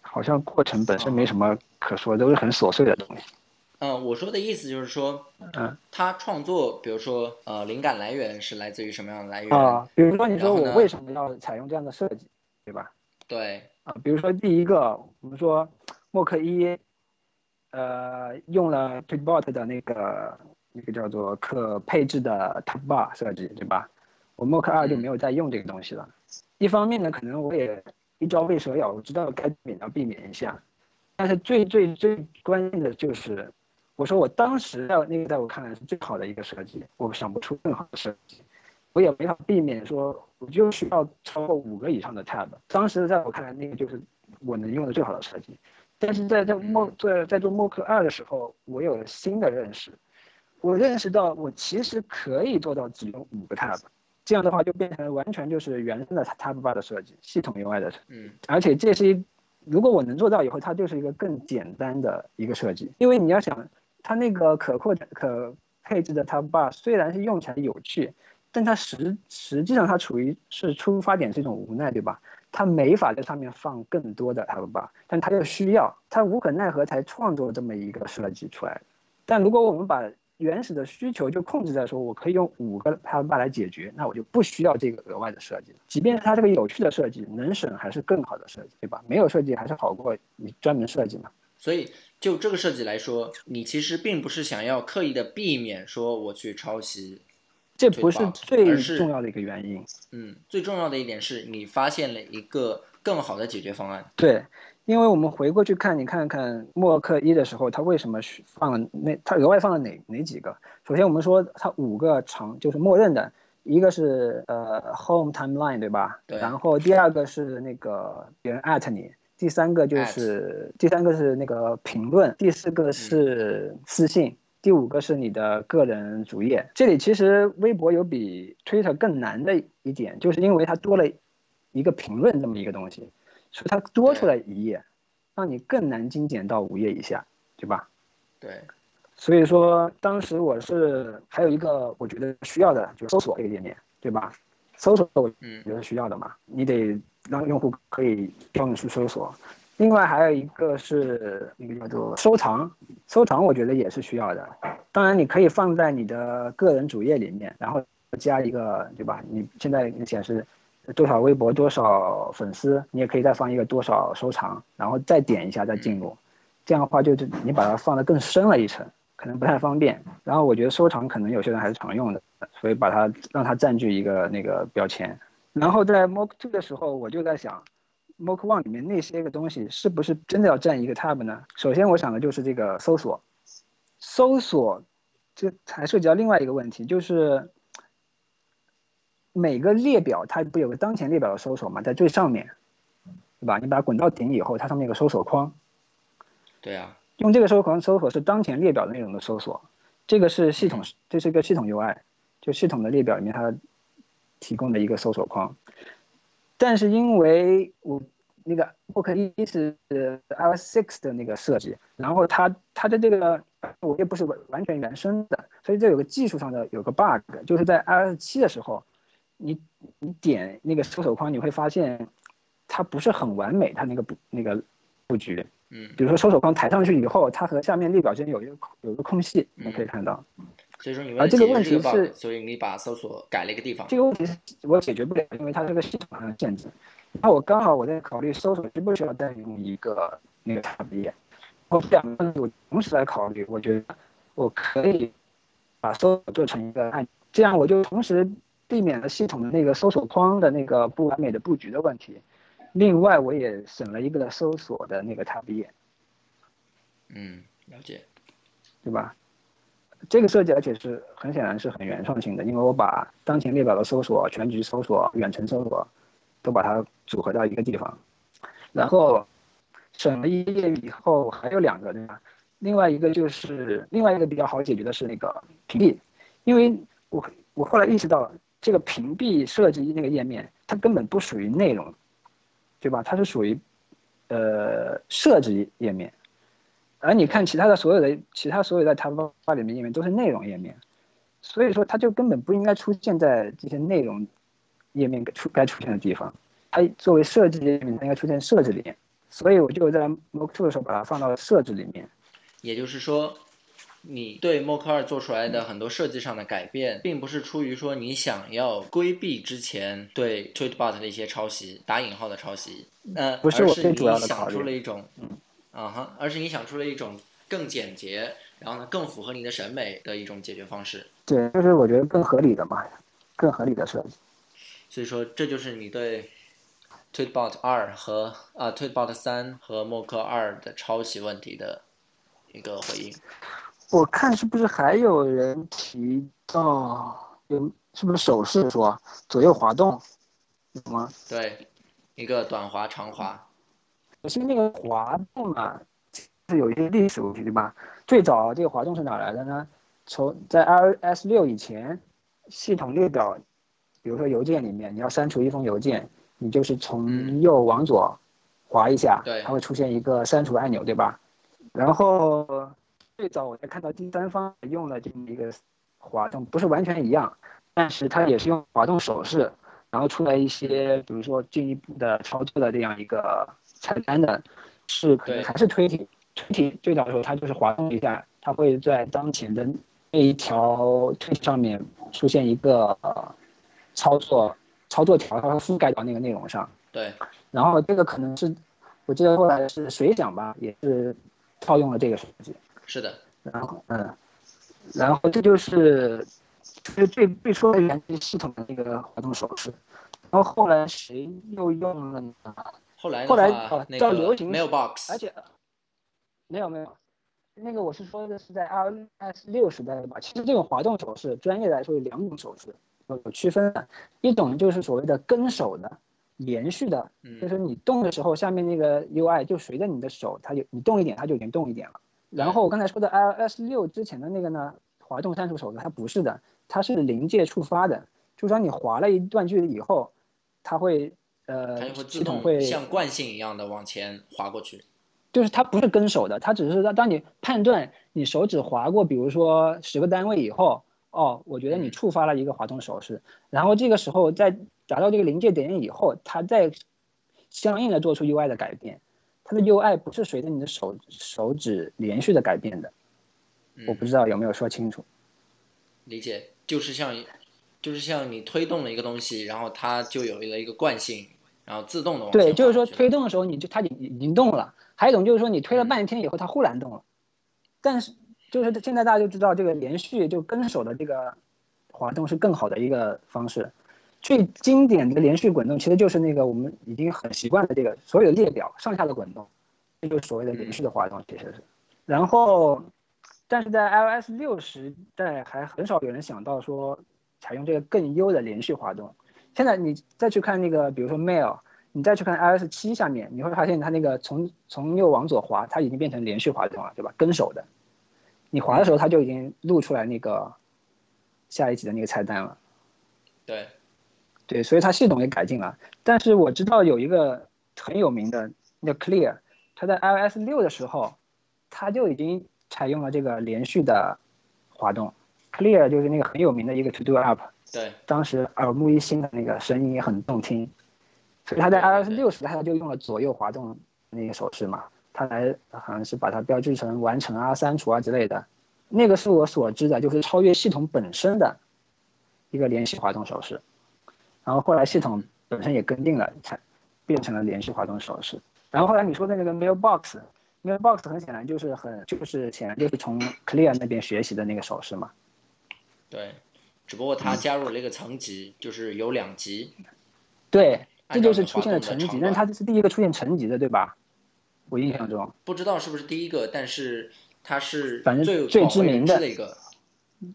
好像过程本身没什么可说，都是很琐碎的东西。嗯，我说的意思就是说，嗯他创作，比如说，呃，灵感来源是来自于什么样的来源？啊，比如说你说我为什么要采用这样的设计，对吧？对，啊，比如说第一个，我们说默克一，呃，用了 Tweetbot 的那个那个叫做可配置的 Tab Bar 设计，对吧？我默克二就没有再用这个东西了。一方面呢，可能我也一朝被蛇咬，我知道该避免要避免一下。但是最最最关键的就是，我说我当时在那个在我看来是最好的一个设计，我想不出更好的设计。我也没法避免说，我就需要超过五个以上的 tab。当时在我看来，那个就是我能用的最好的设计。但是在在默在在做默克二的时候，我有了新的认识，我认识到我其实可以做到只用五个 tab，这样的话就变成完全就是原生的 tab bar 的设计，系统 UI 的，嗯而且这是一，如果我能做到以后，它就是一个更简单的一个设计，因为你要想，它那个可扩展可配置的 tab bar 虽然是用起来有趣。但它实实际上它处于是出发点是一种无奈，对吧？它没法在上面放更多的 tab bar，但它又需要，它无可奈何才创作这么一个设计出来。但如果我们把原始的需求就控制在说我可以用五个 tab bar 来解决，那我就不需要这个额外的设计了。即便是它这个有趣的设计，能省还是更好的设计，对吧？没有设计还是好过你专门设计嘛。所以就这个设计来说，你其实并不是想要刻意的避免说我去抄袭，这不是最重要的一个原因。嗯，最重要的一点是你发现了一个更好的解决方案。对，因为我们回过去看，你看看默克一的时候，他为什么需放了那他额外放了哪哪几个？首先我们说它五个长就是默认的，一个是呃 home timeline 对吧？对然后第二个是那个别人 at 你，第三个就是第三个是那个评论，第四个是私信。第五个是你的个人主页，这里其实微博有比 Twitter 更难的一点，就是因为它多了一个评论这么一个东西，所以它多出来一页，让你更难精简到五页以下，对吧？对，所以说当时我是还有一个我觉得需要的，就是搜索这个页面，对吧？搜索我嗯觉得需要的嘛，你得让用户可以帮你去搜索。另外还有一个是那个叫做收藏，收藏我觉得也是需要的。当然你可以放在你的个人主页里面，然后加一个，对吧？你现在显示多少微博多少粉丝，你也可以再放一个多少收藏，然后再点一下再进入。这样的话就是你把它放得更深了一层，可能不太方便。然后我觉得收藏可能有些人还是常用的，所以把它让它占据一个那个标签。然后在 Mock Two 的时候，我就在想，Mock One 里面那些个东西是不是真的要占一个 tab 呢？首先我想的就是这个搜索，搜索这还涉及到另外一个问题，就是每个列表它不有个当前列表的搜索嘛，在最上面，对吧？你把它滚到顶以后，它上面有个搜索框，对啊，用这个搜索框搜索是当前列表内容的搜索，这个是系统，这是一个系统 UI，就系统的列表里面它提供的一个搜索框。但是因为我那个 Book 一是 iOS six 的那个设计，然后它它的这个我也不是完完全原生的，所以这有个技术上的有个 bug，就是在 iOS 七的时候，你你点那个搜索框，你会发现它不是很完美，它那个布那个布局。嗯，比如说搜索框抬上去以后，它和下面列表之间有一个有一个空隙，你可以看到。所以说你啊这个问题为了解决这个 bug，是所以你把搜索改了一个地方。这个问题是我解决不了，因为它这个系统上的限制。那我刚好我在考虑搜索需不需要再用一个那个 tab 页，我两个问题我同时来考虑，我觉得我可以把搜索做成一个按，这样我就同时避免了系统的那个搜索框的那个不完美的布局的问题。另外，我也省了一个搜索的那个 tab 页，嗯，了解。对吧？这个设计而且是很显然是很原创性的，因为我把当前列表的搜索、全局搜索、远程搜索都把它组合到一个地方，然后省了一页以后还有两个对吧？另外一个就是另外一个比较好解决的是那个屏蔽，因为我我后来意识到这个屏蔽设计那个页面它根本不属于内容，对吧？它是属于呃设置页面。而你看其他的所有的其他所有在 Tab 八里面页面都是内容页面，所以说它就根本不应该出现在这些内容页面该出该出现的地方。它作为设置页面，它应该出现设置里面。所以我就在 Mock Two 的时候把它放到了设置里面。也就是说，你对 Mock 二做出来的很多设计上的改变，并不是出于说你想要规避之前对 Tweetbot 的一些抄袭（打引号的抄袭），呃，不是我最主要的考虑想出了一种，啊哈，而是你想出了一种更简洁，然后呢更符合你的审美的一种解决方式。对，就是我觉得更合理的嘛，更合理的设计。所以说，这就是你对 Tweetbot 二和啊 Tweetbot 三和默克二的抄袭问题的一个回应。我看是不是还有人提到有是不是手势说左右滑动有吗？对，一个短滑、长滑。可是那个滑动啊，是有一些历史问题，对吧？最早这个滑动是哪来的呢？从在 iOS 六以前，系统列表，比如说邮件里面，你要删除一封邮件，你就是从右往左滑一下，对它会出现一个删除按钮，对吧？然后最早我在看到第三方用了这么一个滑动，不是完全一样，但是它也是用滑动手势，然后出来一些，比如说进一步的操作的这样一个菜单的，是可能还是推体，推体最早的时候它就是滑动一下，它会在当前的那一条推体上面出现一个呃操作操作条，它会覆盖到那个内容上。对，然后这个可能是我记得后来是水响吧，也是套用了这个设计。是的，然后嗯，然后这就是就是最最初的源于系统的那个滑动手势，然后后来谁又用了呢？后来后来话哦，那个叫流行 Mailbox，而且没有没有，那个我是说的是在 iOS 六时代的吧。其实这种滑动手势，专业来说有两种手势，有有区分的。一种就是所谓的跟手的，连续的，嗯就是你动的时候，下面那个 UI 就随着你的手，它就你动一点，它就已经动一点了。然后我刚才说的 iOS 六之前的那个呢，滑动删除手势它不是的，它是临界触发的，就是说你滑了一段距离以后，它会呃它就会自动系统会像惯性一样的往前滑过去。就是它不是跟手的，它只是当当你判断你手指划过，比如说十个单位以后，哦，我觉得你嗯触发了一个滑动手势，然后这个时候在达到这个临界点以后，它再相应的做出 UI 的改变，它的 UI 不是随着你的手手指连续的改变的，我不嗯，知道有没有说清楚。理解，就是像就是像你推动了一个东西，然后它就有了一个惯性，然后自动的往前对，就是说推动的时候你就它已已经动了，还有一种就是说你推了嗯半天以后它忽然动了，但是就是现在大家就知道这个连续就跟手的这个滑动是更好的一个方式。最经典的连续滚动其实就是那个我们已经很习惯的这个所有列表上下的滚动，这就是所谓的连续的滑动，其实是。然后，但是在 iOS 六时代还很少有人想到说采用这个更优的连续滑动。现在你再去看那个，比如说 Mail，你再去看 iOS 七下面，你会发现它那个从从右往左滑，它已经变成连续滑动了，对吧？跟手的，你滑的时候它就已经露出来那个下一集的那个菜单了。对。对，所以它系统也改进了。但是我知道有一个很有名的叫 Clear，它在 iOS 六的时候，它就已经采用了这个连续的滑动。Clear 就是那个很有名的一个 To Do App，对，当时耳目一新的那个声音也很动听。所以他在 iOS 六时代，它就用了左右滑动那个手势嘛，他来好像是把它标志成完成啊、删除啊之类的。那个是我所知的，就是超越系统本身的一个连续滑动手势。然后后来系统本身也跟定了，才变成了连续滑动手势。然后后来你说的那个 Mailbox，Mailbox 很显然就是很就是显然就是从 Clear 那边学习的那个手势嘛。对，只不过它加入了一个层级，就是有两级。对，这就是出现了层级，但它是第一个出现层级的，对吧？我印象中。不知道是不是第一个，但是它是反正最最知名的一个。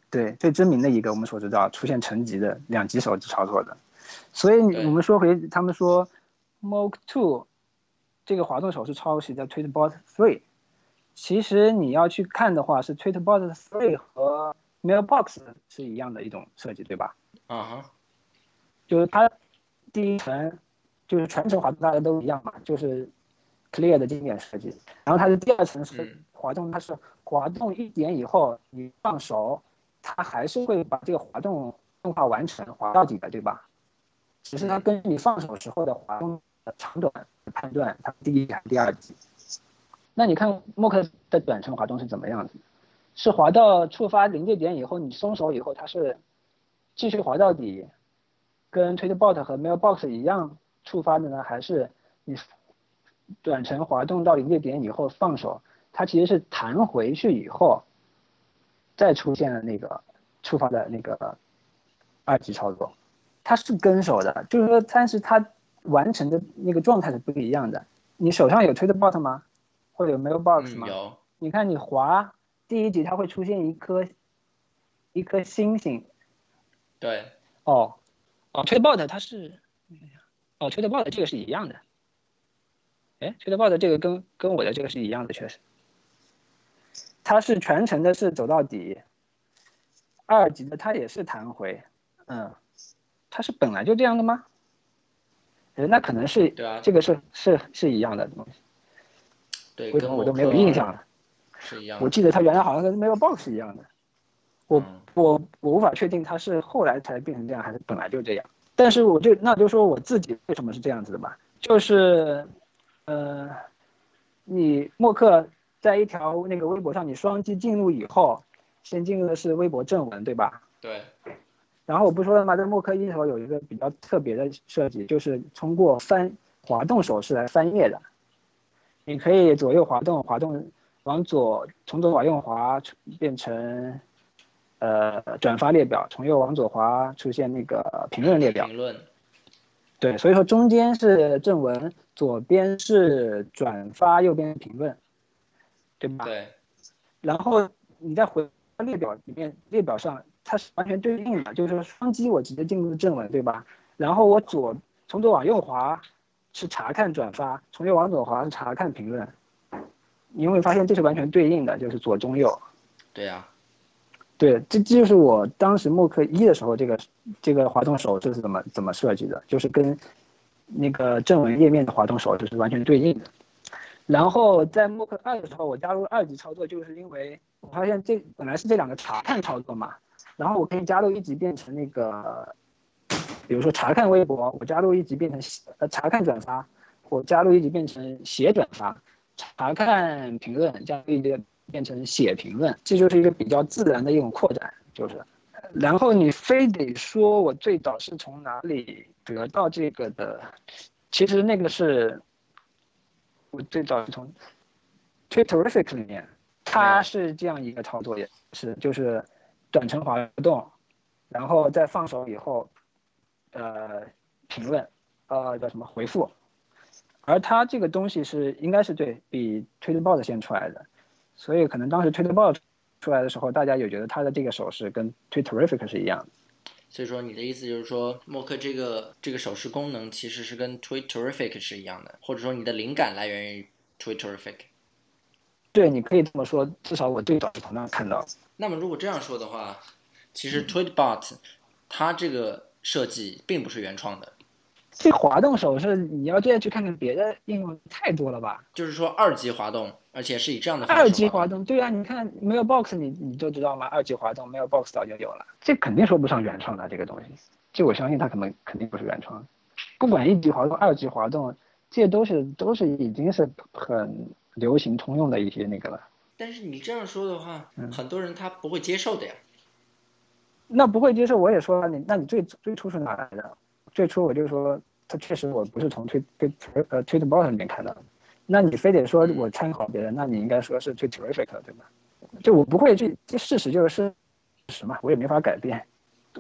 对，最知名的一个我们所知道出现层级的两级手机操作的。所以我们说回，他们说 m o k Two 这个滑动手势抄袭的 Tweetbot Three，其实你要去看的话，是 Tweetbot Three 和 Mailbox 是一样的一种设计，对吧？啊哈，就是它第一层就是全程滑动，大家都一样嘛，就是 Clear 的经典设计。然后它的第二层是滑动，它是滑动一点以后你放手，它还是会把这个滑动动画完成，滑到底的，对吧？只是它根据你放手时候的滑动的长短判断，它第一还是第二级。那你看默克的短程滑动是怎么样子？是滑到触发临界点以后，你松手以后，它是继续滑到底，跟 Twitter Bot 和 Mailbox 一样触发的呢？还是你短程滑动到临界点以后放手，它其实是弹回去以后，再出现了那个触发的那个二级操作？它是跟手的，就是说，但是它完成的那个状态是不一样的。你手上有 Twitter Bot 吗？或者有 Mailbox 吗？有。你看你滑第一集，它会出现一颗一颗星星。对。哦，哦，Tweetbot 它是，哦，Tweetbot 这个是一样的。哎，Tweetbot 这个跟跟我的这个是一样的，确实。它是全程的是走到底，二级的它也是弹回，嗯。它是本来就这样的吗？哎，那可能是，对啊，这个是是是一样的东西。对，为什么我都没有印象了？是一样。我记得它原来好像跟 Mailbox 一样的。我我我无法确定它是后来才变成这样，还是本来就这样。但是我就那就说我自己为什么是这样子的吧？就是，呃，你默克在一条那个微博上，你双击进入以后，先进入的是微博正文，对吧？对。然后我不说了吗？在默克一头有一个比较特别的设计，就是通过翻滑动手势来翻页的。你可以左右滑动，滑动往左，从左往右滑变成呃转发列表，从右往左滑出现那个评论列表。评论。对，所以说中间是正文，左边是转发，右边评论，对吧？对。然后你再回列表里面，列表上。它是完全对应的，就是说双击我直接进入正文，对吧？然后我左从左往右滑是查看转发，从右往左滑是查看评论。你会发现这是完全对应的，就是左中右。对呀，对，这这就是我当时默克一的时候，这个这个滑动手势是怎么怎么设计的，就是跟那个正文页面的滑动手势是完全对应的。然后在默克二的时候，我加入二级操作，就是因为我发现这本来是这两个查看操作嘛。然后我可以加入一级变成那个，比如说查看微博，我加入一级变成呃查看转发，我加入一级变成写转发，查看评论加入一级变成写评论，这就是一个比较自然的一种扩展，就是。然后你非得说我最早是从哪里得到这个的，其实那个是，我最早是从 Twitterific 里面它是这样一个操作，也是就是短程滑动，然后再放手以后，呃，评论，呃，叫什么回复，而它这个东西是应该是对比 Tweetbot 先出来的，所以可能当时 Tweetbot 出来的时候，大家也觉得它的这个手势跟 Twitterific 是一样的。所以说你的意思就是说，默克这个这个手势功能其实是跟 Twitterific 是一样的，或者说你的灵感来源于 Twitterific。对，你可以这么说，至少我最早是从那看到。那么如果这样说的话，其实 Tweetbot 它这个设计并不是原创的，这滑动手势，你要这样去看看别的应用，太多了吧？就是说二级滑动，而且是以这样的二级滑动，对啊，你看 Mailbox，你你就知道吗？二级滑动 Mailbox 早就有了，这肯定说不上原创的这个东西。这我相信它可能肯定不是原创，不管一级滑动、二级滑动，这都是都是已经是很流行通用的一些那个了。但是你这样说的话，嗯很多人他不会接受的呀。那不会接受，我也说了，你那你最最初是哪来的？最初我就说，他确实我不是从推推呃 Tweetbot 里面看到的。那你非得说我参考别人，那你应该说是 Twitterific 对吧？就我不会，去这事实就是事实嘛，我也没法改变。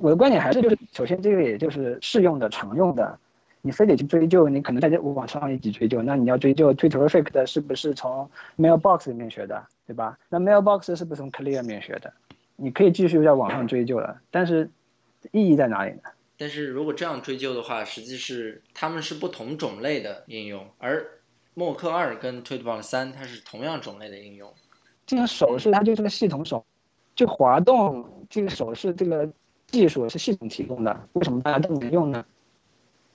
我的观点还是就是，首先这个也就是适用的、常用的，你非得去追究，你可能在这往上一级追究，那你要追究 Twitterific 的是不是从 Mailbox 里面学的，对吧？那 Mailbox 是不是从 Clear 里面学的？你可以继续在网上追究了，但是意义在哪里呢？但是如果这样追究的话，实际是他们是不同种类的应用，而默克二跟 Tweetbot 三它是同样种类的应用。这个手势它就是个系统手，就滑动这个手势这个技术是系统提供的，为什么大家都能用呢？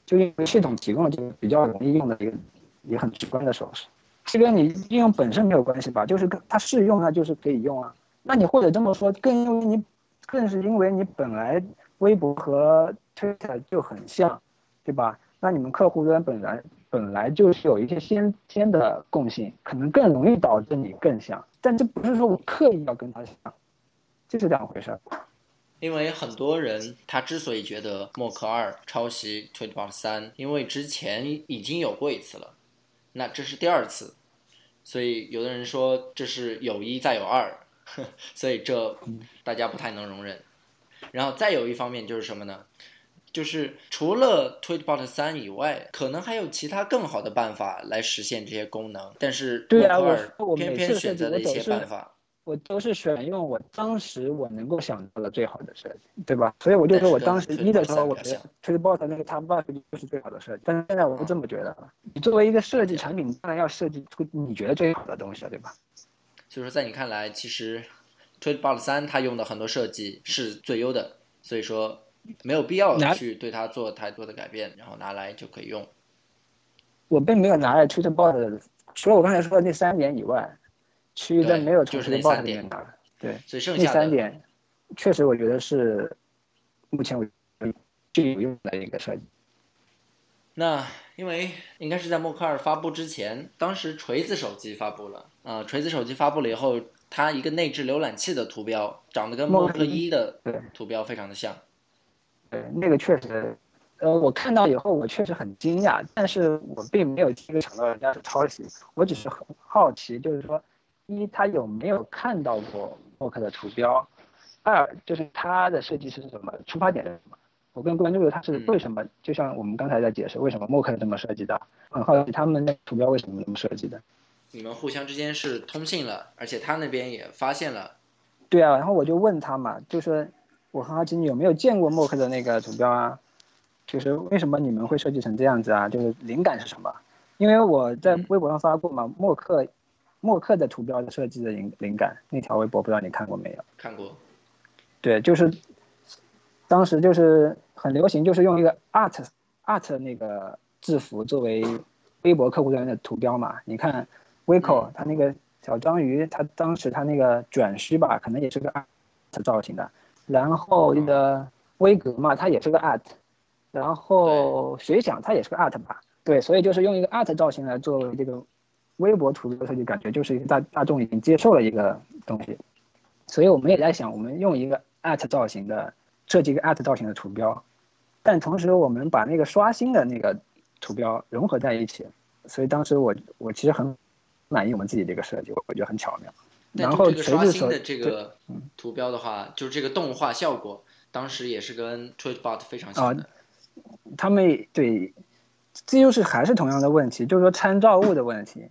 就因为系统提供了这个比较容易用的一个也很直观的手势，这跟你应用本身没有关系吧？就是跟它适用，那就是可以用啊。那你或者这么说，更因为你，更是因为你本来微博和 Twitter 就很像，对吧？那你们客户端本来本来就是有一些先天的共性，可能更容易导致你更像。但这不是说我刻意要跟他像，这是两回事儿。因为很多人他之所以觉得默克二抄袭 Tweetbot 三，因为之前已经有过一次了，那这是第二次，所以有的人说这是有一再有二，所以这大家不太能容忍。然后再有一方面就是什么呢？就是除了 Tweetbot 三以外，可能还有其他更好的办法来实现这些功能，但是对啊我偏偏选择了一些办法。我都是选用我当时我能够想到的最好的设计，对吧？所以我就说我当时一的时候，我觉得 Tweetbot 那个 Top Buff 就是最好的设计，但是现在我不这么觉得了。你作为一个设计产品，当然要设计出你觉得最好的东西了，对吧？所以说，在你看来，其实 Tweetbot 三它用的很多设计是最优的，所以说没有必要去对它做太多的改变，然后拿来就可以用。我并没有拿来 Tweetbot 的，除了我刚才说的那三点以外，其余的没有从就是那 Tweetbot 三点里面拿。对，所以剩那三点确实我觉得是目前为止最有用的一个设计。那因为应该是在默克尔发布之前，当时锤子手机发布了，啊、锤子手机发布了以后，它一个内置浏览器的图标长得跟默克一的图标非常的像。对，那个确实，呃，我看到以后我确实很惊讶，但是我并没有第一个想到人家是抄袭，我只是很好奇，就是说，一他有没有看到过默克的图标，二就是他的设计是什么，出发点是什么。我更关注的他是嗯为什么，就像我们刚才在解释为什么默克这么设计的，很好奇他们那图标为什么这么设计的。你们互相之间是通信了，而且他那边也发现了，对啊，然后我就问他嘛，就是我很好奇你有没有见过默克的那个图标啊？就是为什么你们会设计成这样子啊？就是灵感是什么？因为我在嗯微博上发过嘛，默克默克的图标的设计的灵灵感那条微博，不知道你看过没有？看过，对，就是当时就是很流行，就是用一个 art art 那个字符作为微博客户端的图标嘛。你看 Vico 他那个小章鱼，他当时他那个卷须吧，可能也是个 art 造型的。然后那个威格嘛，它也是个 art。然后水响它也是个 art 吧？对，所以就是用一个 art 造型来作为这个微博图标设计，感觉就是一个大大众已经接受了一个东西。所以我们也在想，我们用一个 at 造型的设计一个 at 造型的图标，但同时我们把那个刷新的那个图标融合在一起。所以当时我我其实很满意我们自己这个设计，我我觉得很巧妙。然后这个刷新的这对个图标的话，就是这个动画效果，当时也是跟 Tweetbot 非常像的。他们对，这就是还是同样的问题，就是说参照物的问题，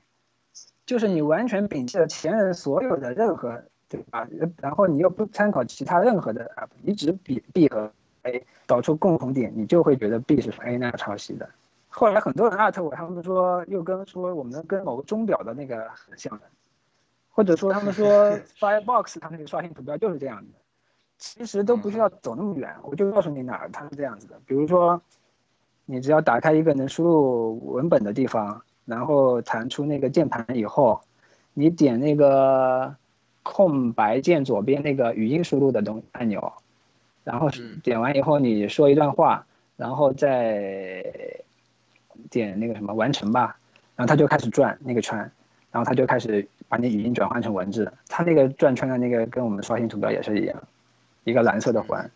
就是你完全摒弃了前人所有的任何，对吧？然后你又不参考其他任何的 app，你只比 B 和 A 导出共同点，你就会觉得 B 是 A 那样抄袭的。后来很多人艾特我，他们说又跟说我们跟某个钟表的那个很像的，或者说他们说 Firebox 它那个刷新图标就是这样的。其实都不需要走那么远，我就告诉你哪儿它是这样子的。比如说，你只要打开一个能输入文本的地方，然后弹出那个键盘以后，你点那个空白键左边那个语音输入的东按钮，然后嗯点完以后你说一段话，然后再点那个什么完成吧，然后它就开始转那个圈，然后它就开始把你语音转换成文字。它那个转圈的那个跟我们刷新图标也是一样，一个蓝色的环。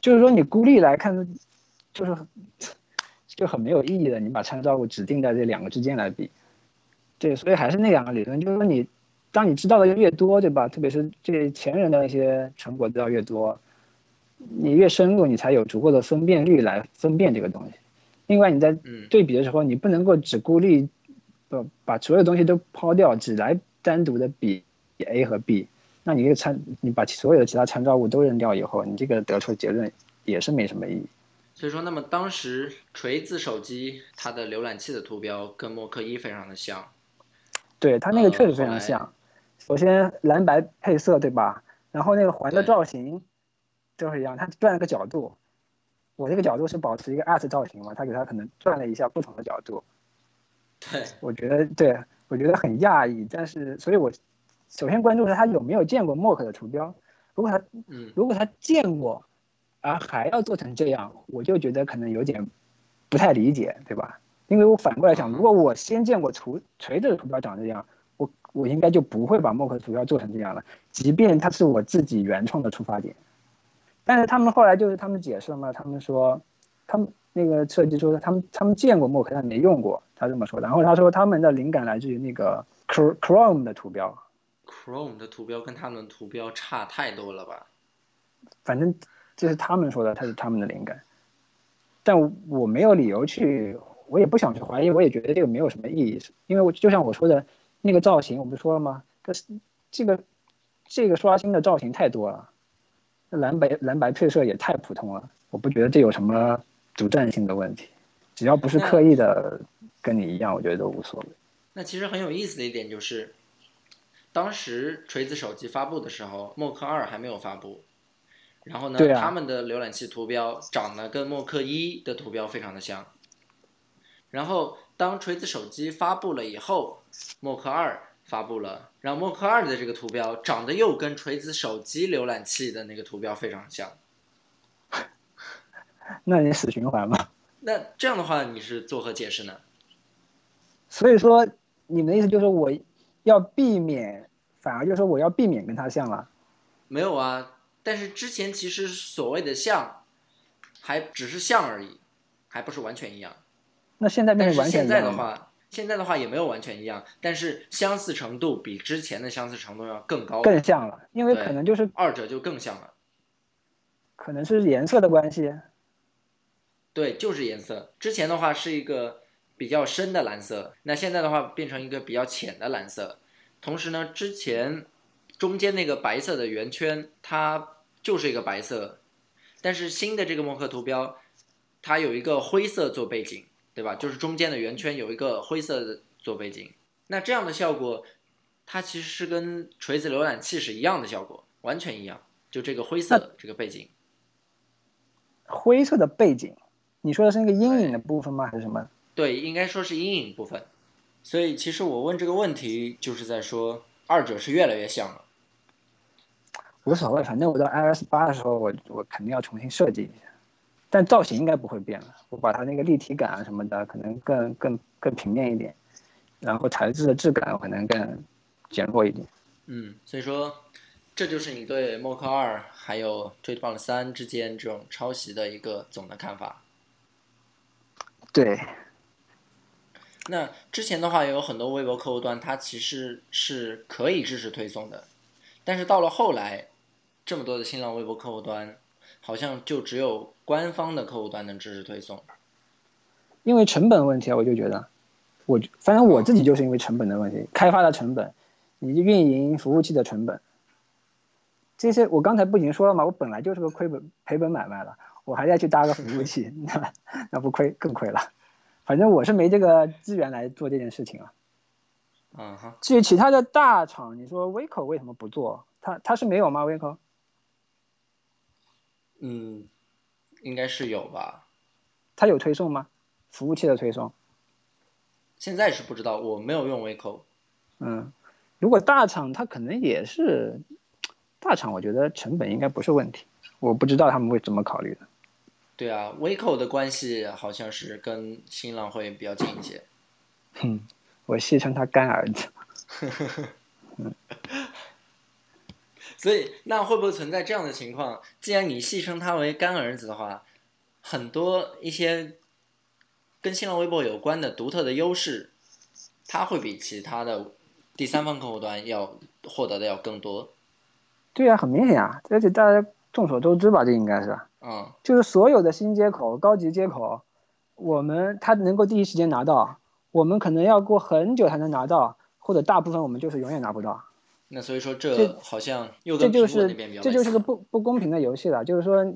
就是说你孤立来看，就是就很没有意义的。你把参照物指定在这两个之间来比，对，所以还是那两个理论，就是说你当你知道的越多，对吧？特别是这前人的一些成果知道越多，你越深入，你才有足够的分辨率来分辨这个东西。另外，你在嗯，对比的时候，你不能够只孤立，不把所有东西都抛掉，只来单独的比 A 和 B。那你这个参，你把所有的其他参照物都扔掉以后，你这个得出的结论也是没什么意义。所以说，那么当时锤子手机它的浏览器的图标跟默克一非常的像。对它那个呃确实非常像。首先蓝白配色，对吧？然后那个环的造型都是一样，它转了个角度。我这个角度是保持一个 at 造型嘛，它给它可能转了一下不同的角度。对，我觉得对，我觉得很讶异，但是所以我首先关注是他有没有见过默克的图标。如果他嗯，如果他见过，而还要做成这样，我就觉得可能有点不太理解，对吧？因为我反过来想，如果我先见过图锤子的图标长这样，我我应该就不会把默克图标做成这样了，即便它是我自己原创的出发点。但是他们后来就是他们解释了嘛，他们说他们那个设计说他们他们见过默克，但没用过，他这么说的。然后他说他们的灵感来自于那个 Chr- Chrome 的图标，Chrome 的图标跟他们的图标差太多了吧？反正这是他们说的，他是他们的灵感，但我没有理由去，我也不想去怀疑，我也觉得这个没有什么意义，因为我就像我说的，那个造型我不是说了吗？这是这个这个刷新的造型太多了，这蓝白蓝白配色也太普通了，我不觉得这有什么独占性的问题，只要不是刻意的跟你一样，我觉得都无所谓。那其实很有意思的一点就是，当时锤子手机发布的时候，默克二还没有发布。然后呢，啊他们的浏览器图标长得跟默克一的图标非常的像。然后当锤子手机发布了以后，默克二发布了，然后默克二的这个图标长得又跟锤子手机浏览器的那个图标非常像。那你死循环嘛？那这样的话，你是作何解释呢？所以说你们的意思就是我要避免，反而就是说我要避免跟他像了。没有啊，但是之前其实所谓的像，还只是像而已，还不是完全一样。那现在变成完全但是现在的话，现在的话也没有完全一样，但是相似程度比之前的相似程度要更高，更像了，因为可能就是二者就更像了。可能是颜色的关系。对，就是颜色。之前的话是一个比较深的蓝色，那现在的话变成一个比较浅的蓝色。同时呢，之前中间那个白色的圆圈，它就是一个白色，但是新的这个墨克图标，它有一个灰色做背景，对吧？就是中间的圆圈有一个灰色的做背景。那这样的效果，它其实是跟锤子浏览器是一样的效果，完全一样。就这个灰色的这个背景，灰色的背景，你说的是那个阴影的部分吗？还是什么？对，应该说是阴影部分。所以其实我问这个问题，就是在说二者是越来越像了。无所谓，反正我到 iOS 八的时候，我我肯定要重新设计一下，但造型应该不会变了。我把它那个立体感啊什么的，可能更更更平面一点，然后材质的质感可能更减弱一点。嗯，所以说这就是你对默克二还有 Tweetbot 三之间这种抄袭的一个总的看法。对，那之前的话，也有很多微博客户端，它其实是可以支持推送的，但是到了后来，这么多的新浪微博客户端，好像就只有官方的客户端能支持推送。因为成本问题啊，我就觉得，我反正我自己就是因为成本的问题，开发的成本，以及运营服务器的成本，这些我刚才不已经说了吗？我本来就是个亏本赔本买卖了，我还要去搭个服务器，那那不亏更亏了。反正我是没这个资源来做这件事情啊。嗯哼，至于其他的大厂，你说微口为什么不做？它它是没有吗？微口？嗯，应该是有吧。它有推送吗？服务器的推送？现在是不知道，我没有用微口。嗯，如果大厂，它可能也是大厂，我觉得成本应该不是问题。我不知道他们会怎么考虑的。对啊，，Vico 的关系好像是跟新浪会比较近一些。哼，我戏称他干儿子。所以，那会不会存在这样的情况？既然你戏称他为干儿子的话，很多一些跟新浪微博有关的独特的优势，他会比其他的第三方客户端要获得的要更多。对呀、很明显啊，而且大家众所周知吧，这应该是，嗯，就是所有的新接口、高级接口，我们它能够第一时间拿到，我们可能要过很久才能拿到，或者大部分我们就是永远拿不到。那所以说这这好像又这就是这就是个不不公平的游戏了。就是说，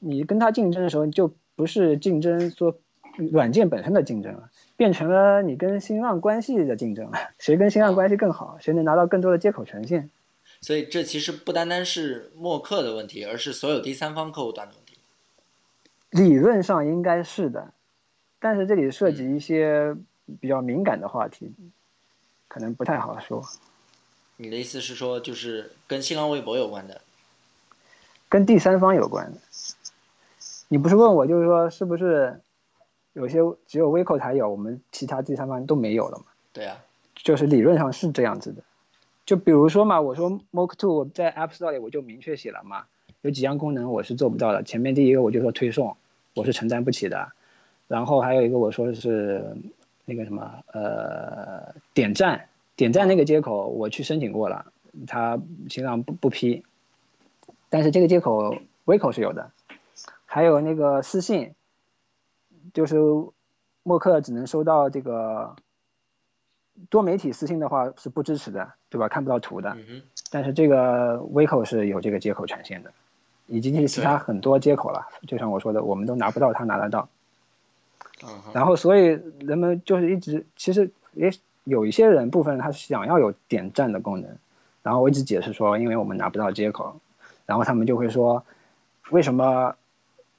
你跟他竞争的时候，就不是竞争说软件本身的竞争了，变成了你跟新浪关系的竞争了。谁跟新浪关系更好，谁能拿到更多的接口权限？所以这其实不单单是默克的问题，而是所有第三方客户端的问题。理论上应该是的，但是这里涉及一些比较敏感的话题，可能不太好说。你的意思是说，就是跟新浪微博有关的？跟第三方有关的。你不是问我，就是说是不是有些只有微扣才有，我们其他第三方都没有了嘛？对啊，就是理论上是这样子的。就比如说嘛，我说 Mock Two 在 App Store 里我就明确写了嘛，有几样功能我是做不到的。前面第一个我就说推送，我是承担不起的。然后还有一个我说的是那个什么呃点赞，点赞那个接口我去申请过了，它新浪不不批。但是这个接口微口是有的，还有那个私信，就是默克只能收到这个多媒体私信的话是不支持的，对吧？看不到图的。嗯，但是这个 Vico 是有这个接口权限的，以及其他很多接口了。就像我说的，我们都拿不到，他拿得到。嗯，然后所以人们就是一直其实也有一些人部分人他想要有点赞的功能，然后我一直解释说，因为我们拿不到接口，然后他们就会说，为什么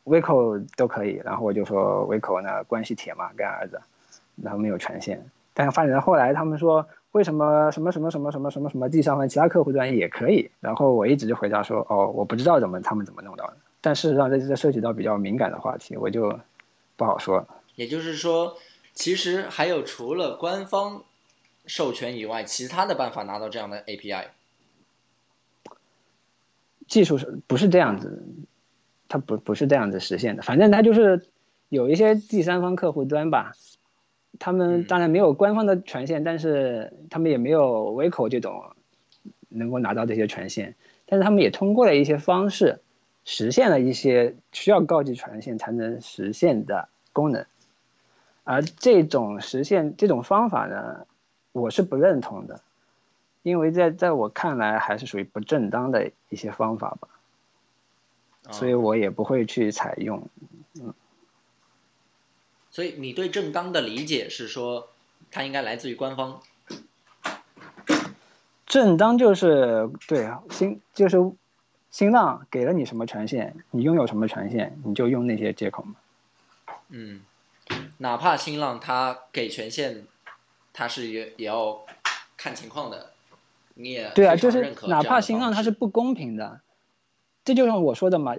Vico 都可以？然后我就说 Vico 呢关系铁嘛，干儿子，然后没有权限。但是发展到后来，他们说为什么什么什么什么什么什么什么第三方其他客户端也可以？然后我一直就回答说，哦，我不知道怎么他们怎么弄到的。但事实上，这这涉及到比较敏感的话题，我就不好说了。也就是说，其实还有除了官方授权以外，其他的办法拿到这样的 API。技术是不是这样子？它不不是这样子实现的。反正它就是有一些第三方客户端吧，他们嗯当然没有官方的权限，但是他们也没有微口这种能够拿到这些权限，但是他们也通过了一些方式实现了一些需要高级权限才能实现的功能。而这种实现这种方法呢，我是不认同的。因为在在我看来还是属于不正当的一些方法吧，啊所以我也不会去采用。所以你对正当的理解是说，它应该来自于官方。正当就是对啊，新就是新浪给了你什么权限，你拥有什么权限，你就用那些接口嘛。嗯，哪怕新浪它给权限，它是也也要看情况的。你也对啊，就是哪怕新浪它是不公平的，这就是我说的嘛，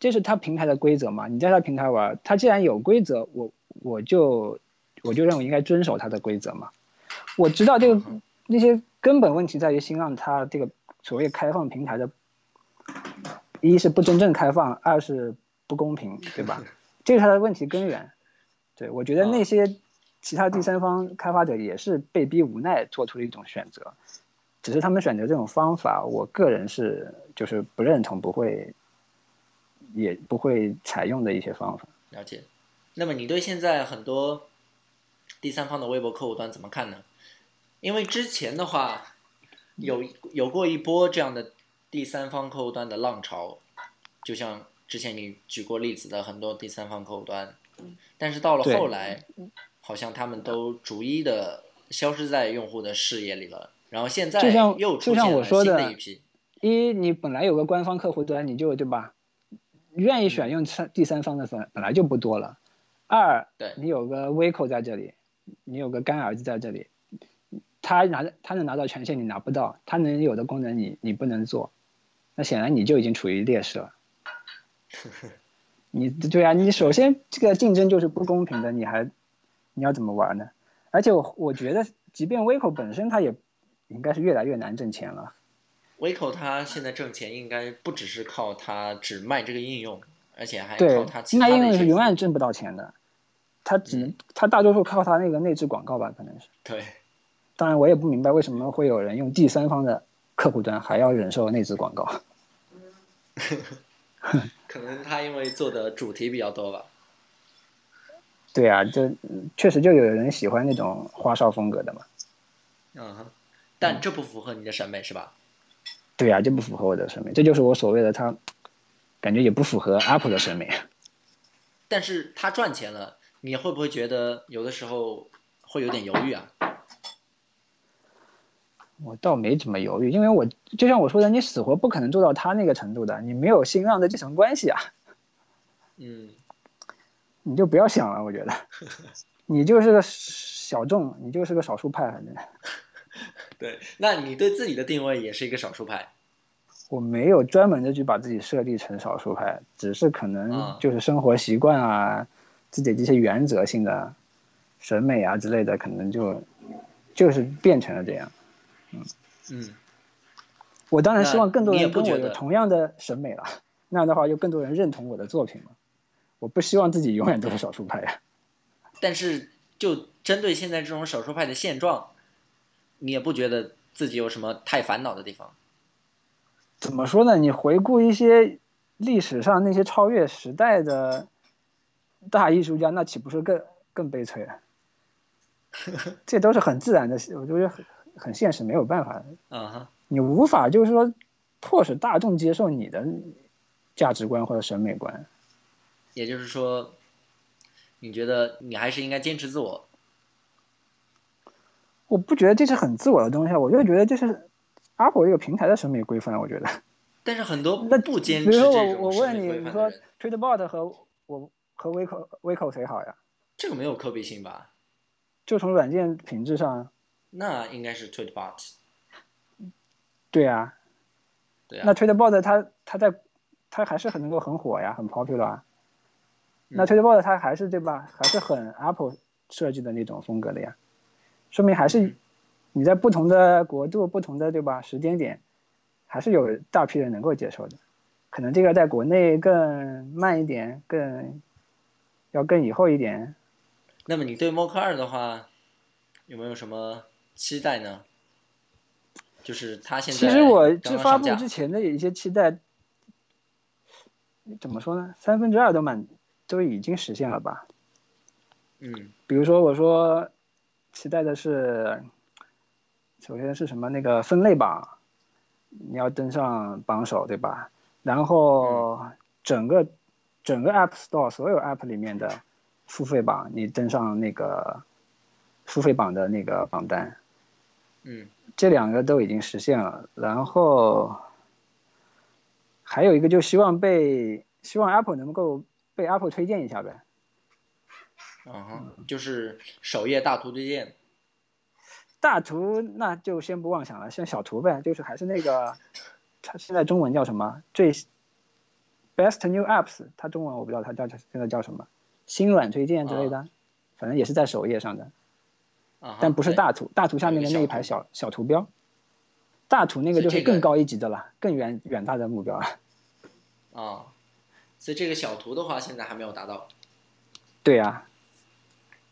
这是它平台的规则嘛。你在它平台玩，它既然有规则，我我就我就认为应该遵守它的规则嘛。我知道这个嗯那些根本问题在于新浪它这个所谓开放平台的，一是不真正开放，二是不公平，对吧？这是它的问题根源。对我觉得那些其他第三方开发者也是被逼无奈做出了一种选择，只是他们选择这种方法，我个人是就是不认同，不会，也不会采用的一些方法。了解。那么你对现在很多第三方的微博客户端怎么看呢？因为之前的话，有有过一波这样的第三方客户端的浪潮，就像之前你举过例子的很多第三方客户端，但是到了后来，好像他们都逐一的消失在用户的视野里了。然后现在就像又出现了新的的一批，一，你本来有个官方客户端，你就对吧？愿意选用三第三方的粉本来就不多了。二，对你有个 Vico 在这里，你有个干儿子在这里，他拿他能拿到权限，你拿不到；他能有的功能你你不能做，那显然你就已经处于劣势了。你对啊，你首先这个竞争就是不公平的，你还你要怎么玩呢？而且我我觉得，即便 Vico 本身它也应该是越来越难挣钱了。Vico 它现在挣钱应该不只是靠它只卖这个应用，而且还靠对他那应用是永远挣不到钱的，他只能它大多数靠他那个内置广告吧，可能是。对。当然，我也不明白为什么会有人用第三方的客户端还要忍受内置广告。可能他因为做的主题比较多吧。对啊，就嗯确实就有人喜欢那种花哨风格的嘛。嗯哼，但这不符合你的审美是吧？对啊，这不符合我的审美，这就是我所谓的它，感觉也不符合 Apple 的审美。但是他赚钱了，你会不会觉得有的时候会有点犹豫啊？我倒没怎么犹豫，因为我就像我说的，你死活不可能做到他那个程度的，你没有新浪的这层关系啊。嗯，你就不要想了，我觉得，你就是个小众，你就是个少数派，反正 对。那你对自己的定位也是一个少数派。我没有专门的去把自己设立成少数派，只是可能啊就是生活习惯啊，自己这些原则性的审美啊之类的，可能就就是变成了这样。嗯嗯，我当然希望更多人跟我有不觉得同样的审美了，那样的话就更多人认同我的作品嘛。我不希望自己永远都是少数派呀。但是就针对现在这种少数派的现状，你也不觉得自己有什么太烦恼的地方？怎么说呢？你回顾一些历史上那些超越时代的大艺术家，那岂不是更更悲催啊？这都是很自然的，我觉得很很现实，没有办法的。嗯哼，你无法就是说迫使大众接受你的价值观或者审美观。也就是说，你觉得你还是应该坚持自我。我不觉得这是很自我的东西啊，我就觉得这是 Apple 这个平台的审美规范。我觉得，但是很多那不坚持比如说这种审我我问你，你说范的人，Tweetbot 和我和 Vico Vico 谁好呀？这个没有可比性吧？就从软件品质上，那应该是 Tweetbot。对啊，对啊，那 Tweetbot 它它在它还是很能够很火呀，很 popular 啊。那嗯 Tweetbot 它还是对吧？还是很 Apple 设计的那种风格的呀，说明还是你在不同的国度、不同的对吧时间点，还是有大批人能够接受的。可能这个在国内更慢一点，更要更以后一点。那么你对 Mock 二的话，有没有什么期待呢？就是它现在其实我发布之前的一些期待，怎么说呢？三分之二都满都已经实现了吧？嗯比如说，我说期待的是，首先是什么？那个分类榜，你要登上榜首，对吧？然后整个整个 App Store 所有 App 里面的付费榜，你登上那个付费榜的那个榜单，嗯这两个都已经实现了。然后还有一个，就希望被希望 Apple 能够被 Apple 推荐一下呗。嗯哼，就是首页大图推荐。大图那就先不妄想了，像小图呗，就是还是那个，它现在中文叫什么？最 best new apps，它中文我不知道它叫现在叫什么，新软推荐之类的，反正也是在首页上的，啊，但不是大图，大图下面的那一排小小图标，大图那个就是更高一级的了，更远远大的目标了。啊，所以这个小图的话，现在还没有达到。对呀、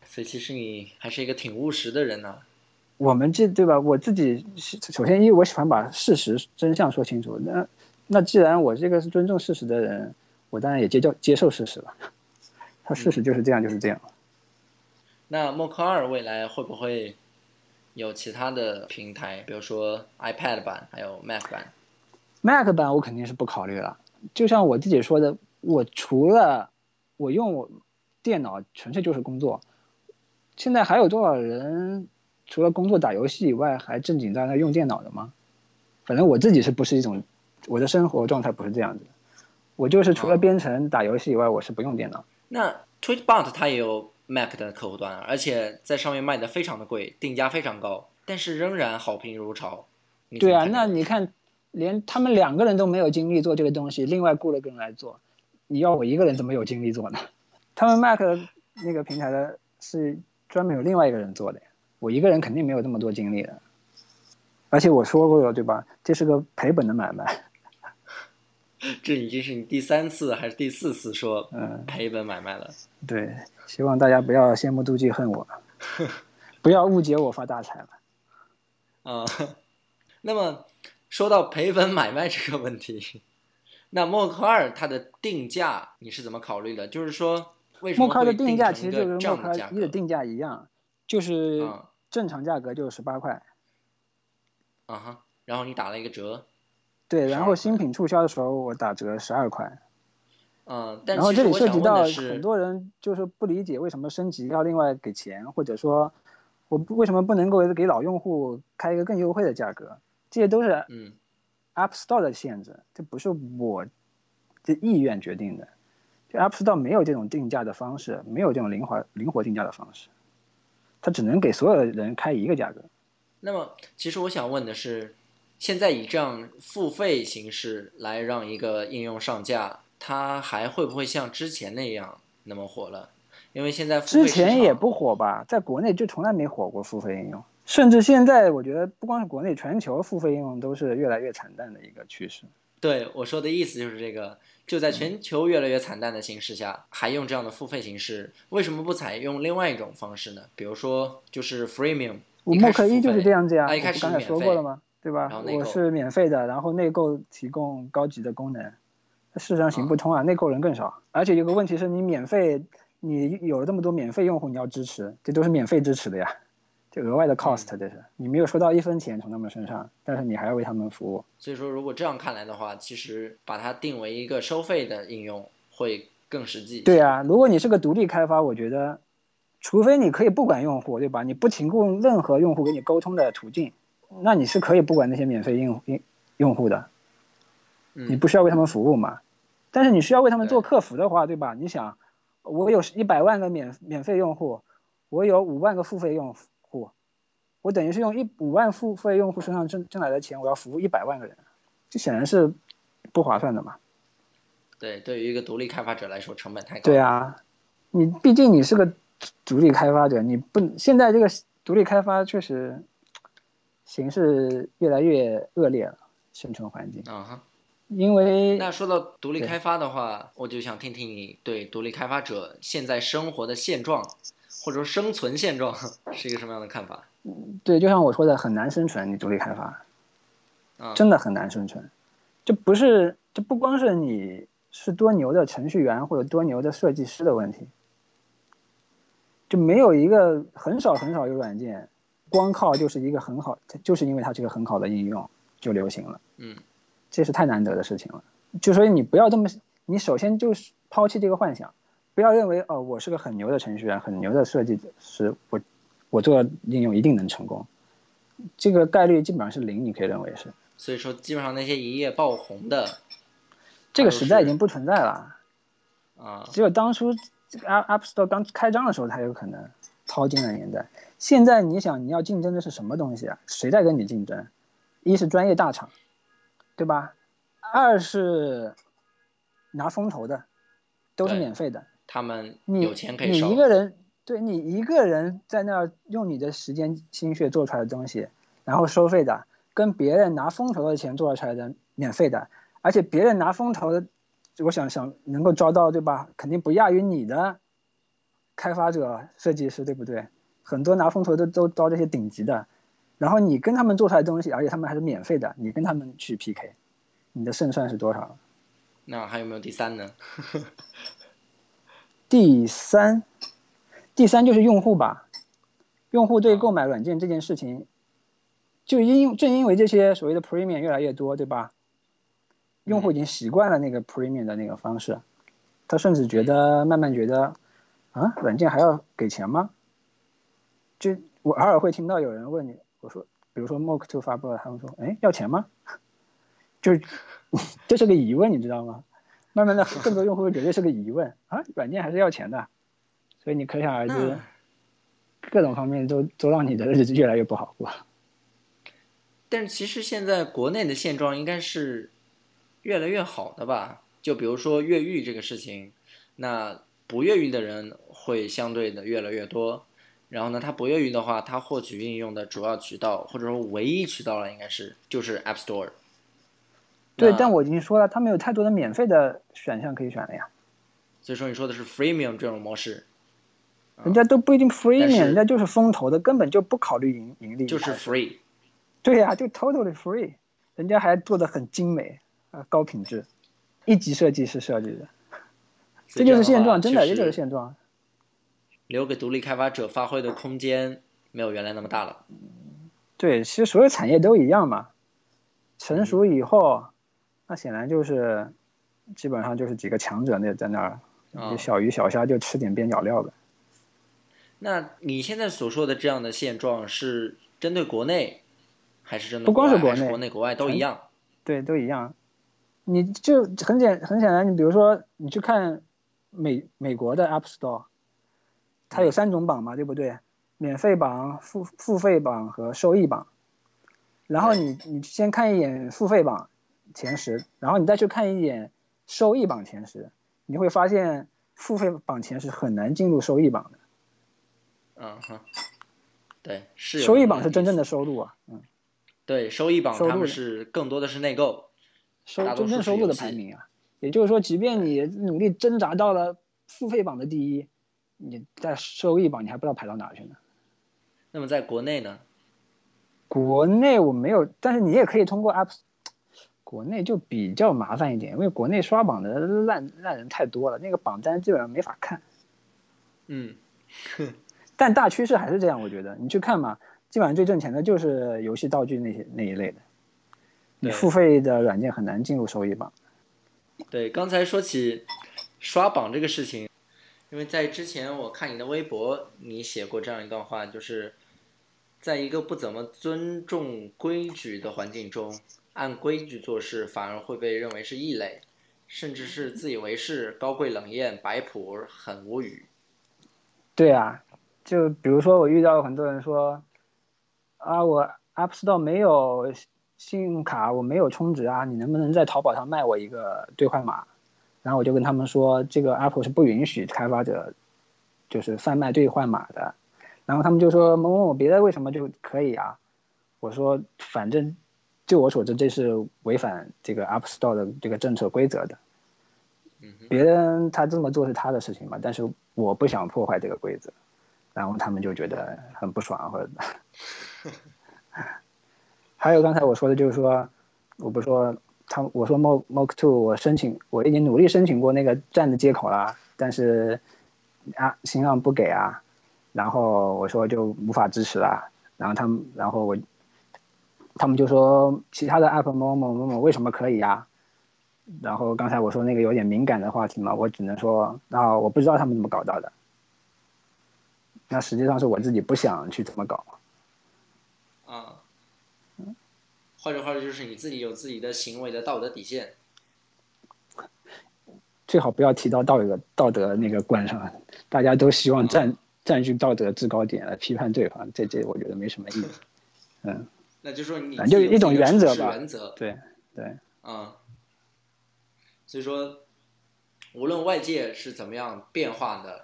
所以其实你还是一个挺务实的人呢、我们这对吧？我自己是首先因为，我喜欢把事实真相说清楚。那那既然我这个是尊重事实的人，我当然也接受接受事实了。他事实就是这样，就是这样。那默克二未来会不会有其他的平台，比如说 iPad 版，还有 Mac 版？Mac 版我肯定是不考虑了。就像我自己说的，我除了我用我电脑纯粹就是工作，现在还有多少人除了工作打游戏以外，还正经在那用电脑的吗？反正我自己是不是一种我的生活状态不是这样子的。我就是除了编程、打游戏以外，我是不用电脑。那 Tweetbot 它也有 Mac 的客户端，而且在上面卖的非常的贵，定价非常高，但是仍然好评如潮。对啊，那你看，连他们两个人都没有精力做这个东西，另外雇了个人来做，你要我一个人怎么有精力做呢？他们 Mac 那个平台的是专门有另外一个人做的呀，我一个人肯定没有这么多精力的。而且我说过了，对吧？这是个赔本的买卖。这已经是你第三次还是第四次说嗯赔本买卖了？对，希望大家不要羡慕妒忌恨我，不要误解我发大财了。啊、那么说到赔本买卖这个问题，那默克二它的定价你是怎么考虑的？就是说，为什么默克尔的定价其实就跟默克这样的价格二一的定价一样，就是嗯正常价格就是十八块。啊哈，然后你打了一个折，对，然后新品促销的时候我打折十二块。嗯，但然后这里涉及到很多人就是不理解为什么升级要另外给钱，或者说我不为什么不能够给老用户开一个更优惠的价格？这些都是嗯 App Store 的限制，这不是我的意愿决定的。就 App Store 没有这种定价的方式，没有这种灵活灵活定价的方式，它只能给所有的人开一个价格。那么，其实我想问的是，现在以这样付费形式来让一个应用上架，它还会不会像之前那样那么火了？因为现在付费之前也不火吧，在国内就从来没火过付费应用，甚至现在我觉得不光是国内，全球付费应用都是越来越惨淡的一个趋势。对我说的意思就是这个，就在全球越来越惨淡的形势下，还用这样的付费形式，为什么不采用另外一种方式呢？比如说就是 freemium，我一开默克一就是这样子呀，啊一开始刚才说过了吗？对吧我是免费的，然后内购提供高级的功能，那事实上行不通啊，内购人更少。而且有个问题是你免费，你有了这么多免费用户，你要支持，这都是免费支持的呀，这额外的 cost 这是，你没有收到一分钱从他们身上，但是你还要为他们服务。所以说如果这样看来的话，其实把它定为一个收费的应用会更实际。对啊，如果你是个独立开发，我觉得，除非你可以不管用户，对吧？你不提供任何用户跟你沟通的途径，那你是可以不管那些免费用用用户的，你嗯，不需要为他们服务嘛。但是你需要为他们做客服的话，对吧？你想，我有一百万个免免费用户，我有五万个付费用户，我等于是用一五万付费用户身上挣挣来的钱，我要服务一百万个人，这显然是不划算的嘛。对，对于一个独立开发者来说，成本太高。对，啊，你毕竟你是个独立开发者，你不现在这个独立开发确实形势越来越恶劣了，生存环境，啊哈。因为那说到独立开发的话，我就想听听你对独立开发者现在生活的现状，或者说生存现状是一个什么样的看法？对，就像我说的，很难生存，你独立开发啊，真的很难生存，这不是这不光是你是多牛的程序员或者多牛的设计师的问题，就没有一个很少很少有软件，光靠就是一个很好，就是因为它是个很好的应用就流行了。嗯这是太难得的事情了。就所以你不要这么，你首先就是抛弃这个幻想，不要认为哦，我是个很牛的程序员，很牛的设计师，我我做应用一定能成功，这个概率基本上是零，你可以认为是。所以说基本上那些一夜爆红的这个时代已经不存在了，啊，只有当初这个 App App Store 刚开张的时候才有可能淘金的年代。现在你想你要竞争的是什么东西啊？谁在跟你竞争？一是专业大厂，对吧？二是拿风投的，都是免费的。他们你有钱可以你烧一个人，对你一个人在那儿用你的时间心血做出来的东西，然后收费的，跟别人拿风投的钱做出来的免费的，而且别人拿风投的，我想想能够招到对吧？肯定不亚于你的开发者、设计师，对不对？很多拿风投的都招这些顶级的，然后你跟他们做出来的东西，而且他们还是免费的，你跟他们去 PK，你的胜算是多少？那还有没有第三呢？第三，第三就是用户吧，用户对购买软件这件事情，就因正因为这些所谓的 Premium 越来越多，对吧？用户已经习惯了那个 Premium 的那个方式，他甚至觉得慢慢觉得，啊，软件还要给钱吗？就我偶尔会听到有人问你，我说，比如说 Mock Two 发布了，他们说，哎，要钱吗？就 这是个疑问，你知道吗？慢慢的，更多用户会觉得是个疑问啊，软件还是要钱的，所以你可想而知，各种方面都都让你的日子越来越不好过。但是其实现在国内的现状应该是越来越好的吧？就比如说越狱这个事情，那不越狱的人会相对的越来越多。然后呢，他不越狱的话，他获取应用的主要渠道或者说唯一渠道了，应该是就是 App Store。对，但我已经说了，他没有太多的免费的选项可以选了呀。所以说你说的是 freemium 这种模式，人家都不一定 freemium，人家就是风投的，根本就不考虑盈盈利，就是 free。对呀，就 totally free，人家还做的很精美啊，高品质，一级设计师设计的，这就是现状，真的这就是现状。留给独立开发者发挥的空间没有原来那么大了。对，其实所有产业都一样嘛。成熟以后，那显然就是基本上就是几个强者那在那儿，小鱼小虾就吃点边角料呗。那你现在所说的这样的现状是针对国内，还是针对不光是国内，国内国外都一样？对，都一样。你就很简很简单，你比如说你去看美美国的 App Store。它有三种榜嘛，对不对？免费榜、付付费榜和收益榜。然后你你先看一眼付费榜前十，然后你再去看一眼收益榜前十，你会发现付费榜前十很难进入收益榜的。嗯哼，对，是收益榜是真正的收入啊，嗯，对，收益榜他们是更多的是内购，收真正收入的排名啊。也就是说，即便你努力挣扎到了付费榜的第一。你在收益榜，你还不知道排到哪去呢。那么在国内呢？国内我没有，但是你也可以通过 App。国内就比较麻烦一点，因为国内刷榜的烂烂人太多了，那个榜单基本上没法看。嗯，但大趋势还是这样，我觉得你去看嘛，基本上最挣钱的就是游戏道具那些那一类的。你付费的软件很难进入收益榜。对，刚才说起刷榜这个事情。因为在之前我看你的微博，你写过这样一段话，就是在一个不怎么尊重规矩的环境中，按规矩做事反而会被认为是异类，甚至是自以为是、高贵冷艳、摆谱，很无语。对啊，就比如说我遇到很多人说，啊，我 App Store 没有信用卡，我没有充值啊，你能不能在淘宝上卖我一个兑换码？然后我就跟他们说，这个 Apple 是不允许开发者就是贩卖兑换码的。然后他们就说某某某别的为什么就可以啊？我说反正就我所知，这是违反这个 App Store 的这个政策规则的。别人他这么做是他的事情嘛，但是我不想破坏这个规则。然后他们就觉得很不爽，或者还有刚才我说的就是说，我不是说。他我说 Mo mock Two 我申请我已经努力申请过那个站的接口了，但是啊新浪不给啊，然后我说就无法支持了，然后他们然后我他们就说其他的 App 某某某某为什么可以呀？然后刚才我说那个有点敏感的话题嘛，我只能说啊我不知道他们怎么搞到的，那实际上是我自己不想去怎么搞。啊。换句话说就是你自己有自己的行为的道德底线，最好不要提到道德道德那个关上，大家都希望占占据道德制高点来批判对方，这这我觉得没什么意义。嗯，那就说你就一种原则吧，原则对对啊，所以说无论外界是怎么样变化的，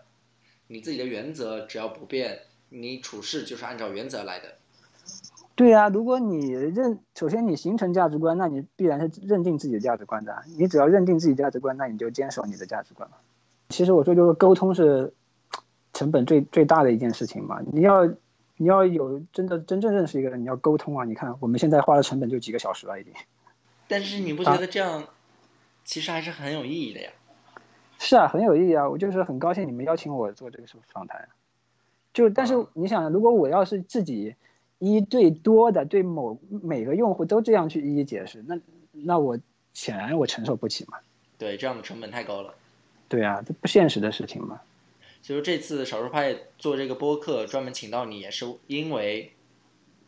你自己的原则只要不变，你处事就是按照原则来的。对呀，如果你认，首先你形成价值观，那你必然是认定自己的价值观的。你只要认定自己价值观，那你就坚守你的价值观嘛其实我说就是沟通是成本最最大的一件事情嘛。你要你要有真的真正认识一个人，你要沟通啊。你看我们现在花的成本就几个小时了，已经。但是你不觉得这样其实还是很有意义的呀？是啊，很有意义啊！我就是很高兴你们邀请我做这个访谈。就但是你想，如果我要是自己一对多的对某每个用户都这样去一一解释，那那我显然我承受不起嘛。对，这样的成本太高了。对啊，这不现实的事情嘛。所以说这次少数派做这个播客，专门请到你，也是因为，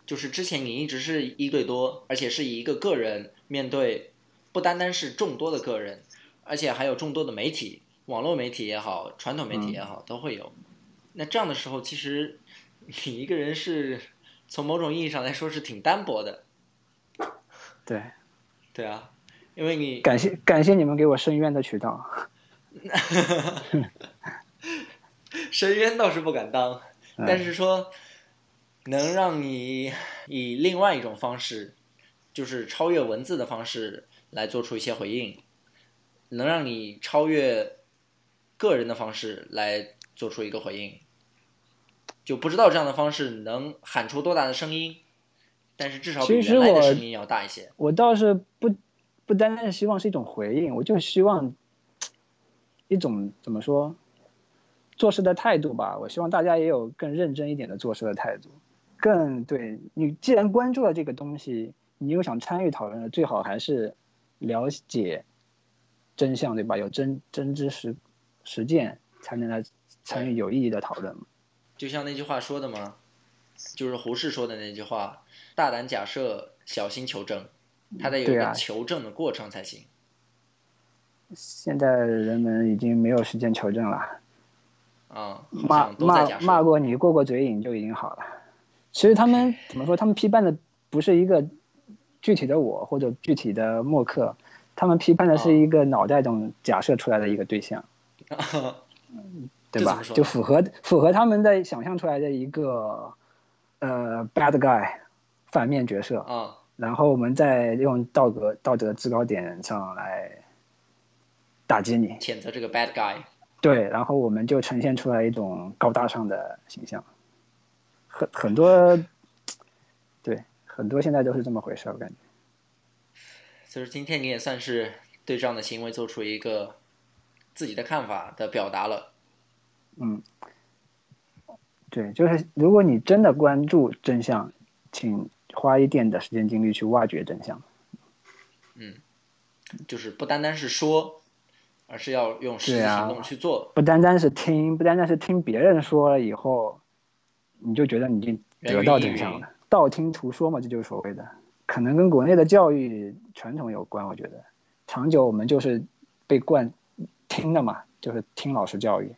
就是之前你一直是一对多，而且是以一个个人面对，不单单是众多的个人，而且还有众多的媒体，网络媒体也好，传统媒体也好，都会有。那这样的时候，其实你一个人是从某种意义上来说是挺单薄的。对，对啊，因为你感谢感谢你们给我申冤的渠道。深渊倒是不敢当，但是说能让你以另外一种方式，就是超越文字的方式来做出一些回应，能让你超越个人的方式来做出一个回应，就不知道这样的方式能喊出多大的声音，但是至少比原来的声音要大一些。我倒是不不单单是希望是一种回应，我就希望一种怎么说？做事的态度吧，我希望大家也有更认真一点的做事的态度，更对你既然关注了这个东西，你又想参与讨论的，最好还是了解真相，对吧？有真真知实实践，才能来参与有意义的讨论。就像那句话说的嘛，就是胡适说的那句话：“大胆假设，小心求证。”他得有一个求证的过程才行。现在人们已经没有时间求证了。啊，骂骂骂过你过过嘴瘾就已经好了。其实他们 怎么说？他们批判的不是一个具体的我或者具体的默克，他们批判的是一个脑袋中假设出来的一个对象，对吧？就符合符合他们在想象出来的一个呃 bad guy 反面角色啊。然后我们再用道德道德制高点上来打击你，谴责这个 bad guy。对，然后我们就呈现出来一种高大上的形象，很很多，对，很多现在都是这么回事我感觉。所以说，今天你也算是对这样的行为做出一个自己的看法的表达了。嗯，对，就是如果你真的关注真相，请花一点的时间精力去挖掘真相。嗯，就是不单单是说。而是要用实际行动去做，不单单是听，不单单是听别人说了以后，你就觉得你已经得到真相了。道听途说嘛，这就是所谓的，可能跟国内的教育传统有关。我觉得，长久我们就是被灌听的嘛，就是听老师教育，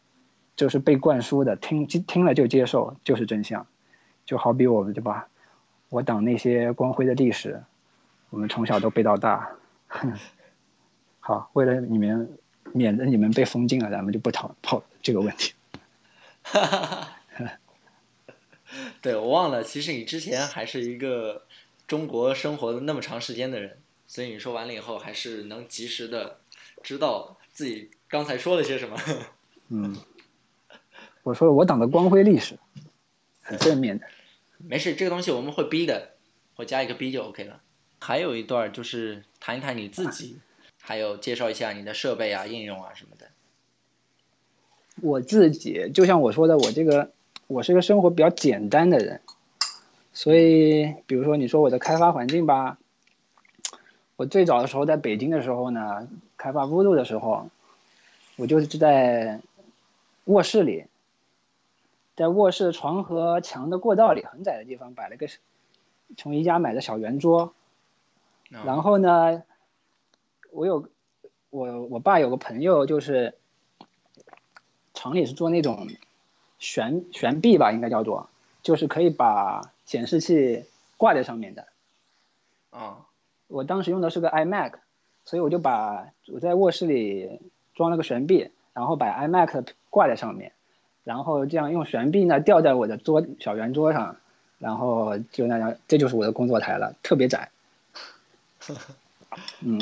就是被灌输的，听听了就接受，就是真相。就好比我们对吧？我党那些光辉的历史，我们从小都背到大。好，为了你们。免得你们被封禁了，咱们就不讨讨这个问题。哈哈哈！对我忘了，其实你之前还是一个中国生活了那么长时间的人，所以你说完了以后，还是能及时的知道自己刚才说了些什么。嗯，我说了我党的光辉历史，很正面的。没事，这个东西我们会逼的，我加一个逼就 OK 了。还有一段就是谈一谈你自己。还有介绍一下你的设备啊、应用啊什么的。我自己就像我说的，我这个我是个生活比较简单的人，所以比如说你说我的开发环境吧，我最早的时候在北京的时候呢，开发 Voodoo 的时候，我就是在卧室里，在卧室床和墙的过道里很窄的地方摆了个从宜家买的小圆桌，然后呢。我有，我我爸有个朋友，就是厂里是做那种悬悬臂吧，应该叫做，就是可以把显示器挂在上面的。啊，我当时用的是个 iMac，所以我就把我在卧室里装了个悬臂，然后把 iMac 挂在上面，然后这样用悬臂呢吊在我的桌小圆桌上，然后就那样，这就是我的工作台了，特别窄。嗯。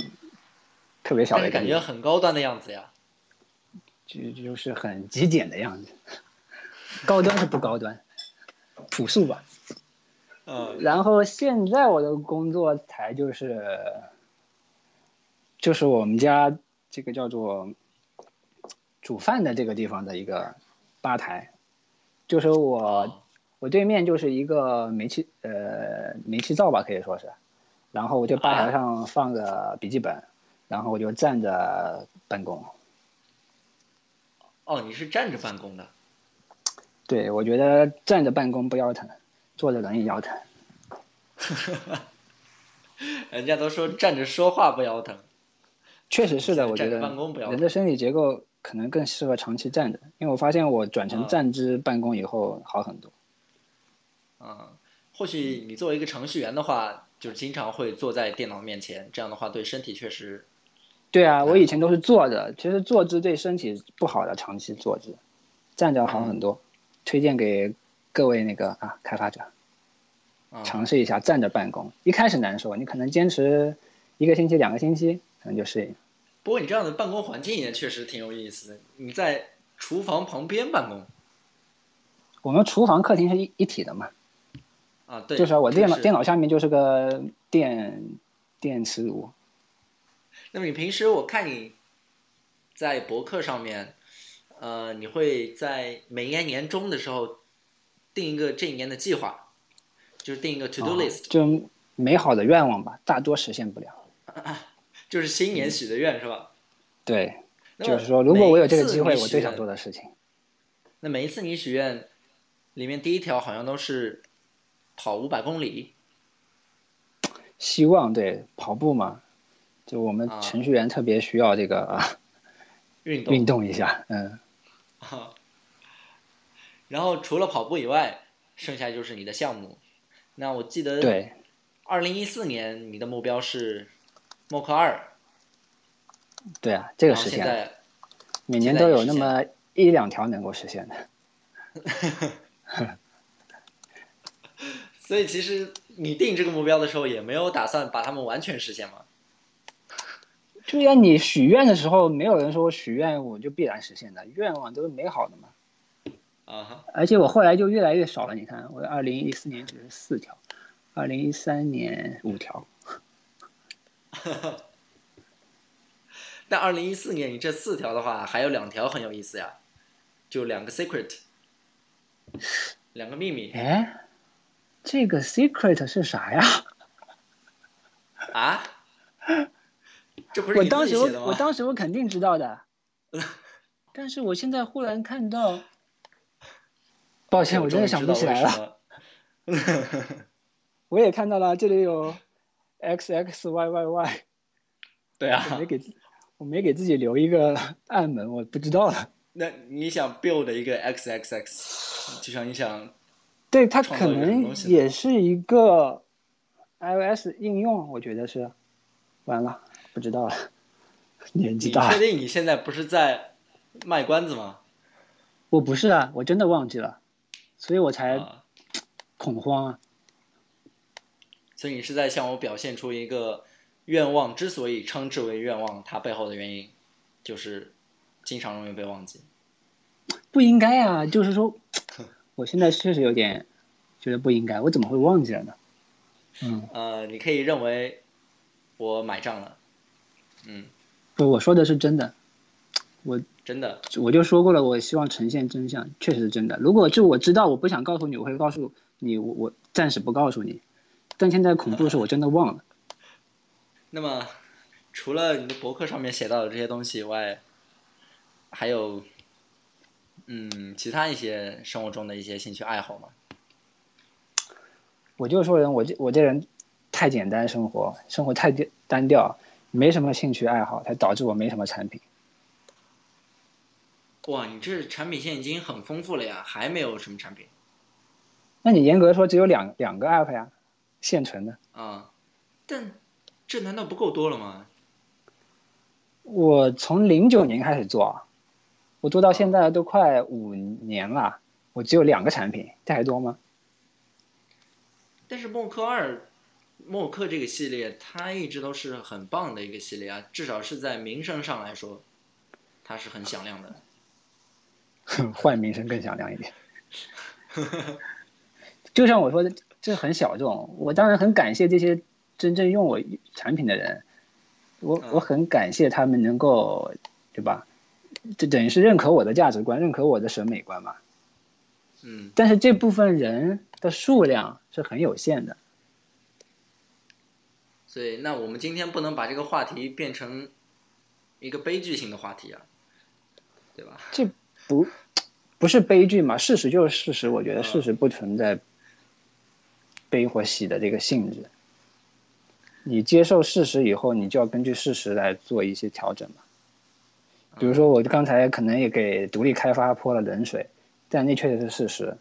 特别小的感觉很高端的样子呀，就就是很极简的样子。高端是不高端，朴素吧。呃，然后现在我的工作台就是，就是我们家这个叫做煮饭的这个地方的一个吧台，就是我哦。我对面就是一个煤气呃煤气灶吧，可以说是，然后我就吧台上放个笔记本，然后我就站着办公。哦，你是站着办公的。对，我觉得站着办公不腰疼，坐着轮椅腰疼。人家都说站着说话不腰疼。确实是的，我觉站着得办公不腰疼人的身体结构可能更适合长期站着，因为我发现我转成啊站姿办公以后好很多。嗯，或许你作为一个程序员的话，就是经常会坐在电脑面前，这样的话对身体确实对啊，我以前都是坐着，其实坐姿对身体不好的，长期坐姿，站着好很多。推荐给各位那个啊开发者啊。尝试一下站着办公，一开始难受，你可能坚持一个星期、两个星期，可能就适应。不过你这样的办公环境也确实挺有意思的。你在厨房旁边办公我们厨房、客厅是一一体的嘛，啊？对，就是我电脑电脑。脑下面就是个电电磁炉，那么你平时我看你在博客上面，呃，你会在每年年终的时候定一个这一年的计划，就是定一个 to do 啊 list，、就美好的愿望吧，大多实现不了。就是新年许的愿、是吧？对，就是说，如果我有这个机会，我最想做的事情。那每一次你许愿，里面第一条好像都是跑五百公里，希望对跑步嘛，就我们啊程序员特别需要这个啊运动。运动一下，嗯，啊。然后除了跑步以外，剩下就是你的项目。那我记得，对，二零一四年你的目标是默克二，对啊，这个实现了，现每年都有那么一两条能够实现的。所以其实你定这个目标的时候，也没有打算把它们完全实现嘛？对呀，你许愿的时候，没有人说许愿我就必然实现的，愿望都是美好的嘛。啊，而且我后来就越来越少了，你看，我二零一四年只是四条，二零一三年五条，但二零一四年你这四条的话，还有两条很有意思呀，就两个 secret，两个秘密哎，这个 secret 是啥呀？啊？这不是你我当时我？我当时我肯定知道的，但是我现在忽然看到，抱歉，我真的想不起来了。我也看到了，这里有 x x y y y，对我啊没，给自我没给自己留一个暗门，我不知道了。那你想 build 一个 xxx，就像你想对，它可能也是一个 iOS 应用，我觉得是。完了，不知道了，年纪大了。确定你现在不是在卖关子吗？我不是啊，我真的忘记了，所以我才啊，恐慌啊。所以你是在向我表现出一个愿望之所以称之为愿望，它背后的原因就是经常容易被忘记。不应该啊，就是说，我现在确实有点觉得不应该，我怎么会忘记了呢？嗯，呃，你可以认为我买账了，嗯，不，我说的是真的，真的，我就说过了，我希望呈现真相，确实是真的。如果就我知道我不想告诉你，我会告诉你，我我暂时不告诉你。但现在恐怖的是我真的忘了。那么，除了你的博客上面写到的这些东西以外，还有，嗯，其他一些生活中的一些兴趣爱好吗？我就说人，我这我这人太简单，生活生活太单单调，没什么兴趣爱好，才导致我没什么产品。哇，你这产品线已经很丰富了呀，还没有什么产品那你严格说只有两两个 app 呀，现成的。啊？但这难道不够多了吗？我从零九年开始做，我做到现在都快五年了，我只有两个产品，这还多吗？但是默克二，默克这个系列，它一直都是很棒的一个系列啊，至少是在名声上来说，它是很响亮的。坏名声更响亮一点。就像我说的，这很小众。我当然很感谢这些真正用我产品的人，我嗯我很感谢他们能够，对吧？这等于是认可我的价值观，认可我的审美观嘛。嗯，但是这部分人的数量是很有限的。所以那我们今天不能把这个话题变成一个悲剧性的话题啊，对吧？这不不是悲剧嘛？事实就是事实，我觉得嗯事实不存在悲或喜的这个性质。你接受事实以后，你就要根据事实来做一些调整嘛。比如说，我刚才可能也给独立开发泼了冷水，但那确实是事实。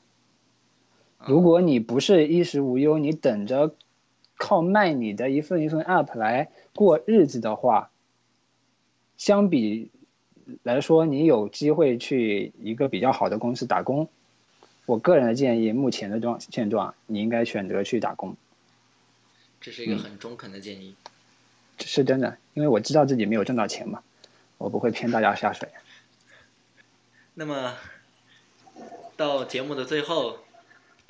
如果你不是衣食无忧，你等着靠卖你的一份一份 app 来过日子的话，相比来说，你有机会去一个比较好的公司打工。我个人的建议，目前的状现状，你应该选择去打工，这是一个很中肯的建议。这是真的，因为我知道自己没有挣到钱嘛，我不会骗大家下水。那么到节目的最后，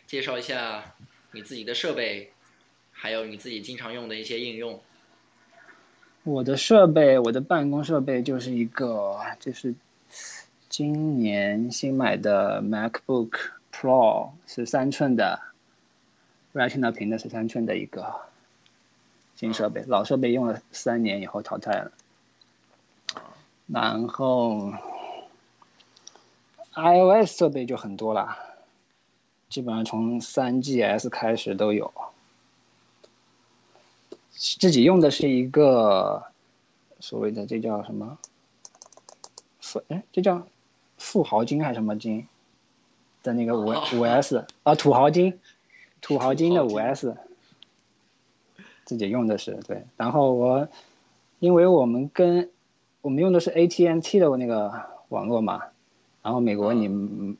介绍一下你自己的设备，还有你自己经常用的一些应用。我的设备，我的办公设备就是一个，就是今年新买的 MacBook Pro 十三寸的 Retina 屏的十三寸的一个新设备，老设备用了三年以后淘汰了。然后 iOS 设备就很多了，基本上从三 GS 开始都有。自己用的是一个所谓的这叫什么？富哎，这叫富豪金还是什么金的那个五哦。五 S 啊，土豪金，土豪金的五 S 自己用的是对。然后我因为我们跟我们用的是 AT&T 的那个网络嘛，然后美国你嗯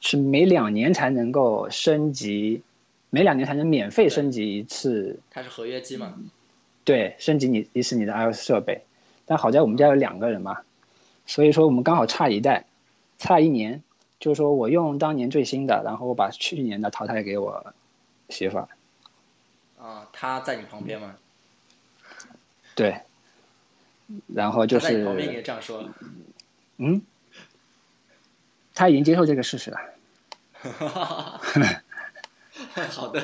是每两年才能够升级，每两年才能免费升级一次它是合约机嘛？对，升级你一次你的 iOS 设备，但好在我们家有两个人嘛，所以说我们刚好差一代，差一年，就是说我用当年最新的，然后我把去年的淘汰给我媳妇儿，啊，他在你旁边吗？对，然后就是在你旁边也是这样说。嗯，他已经接受这个事实了。好的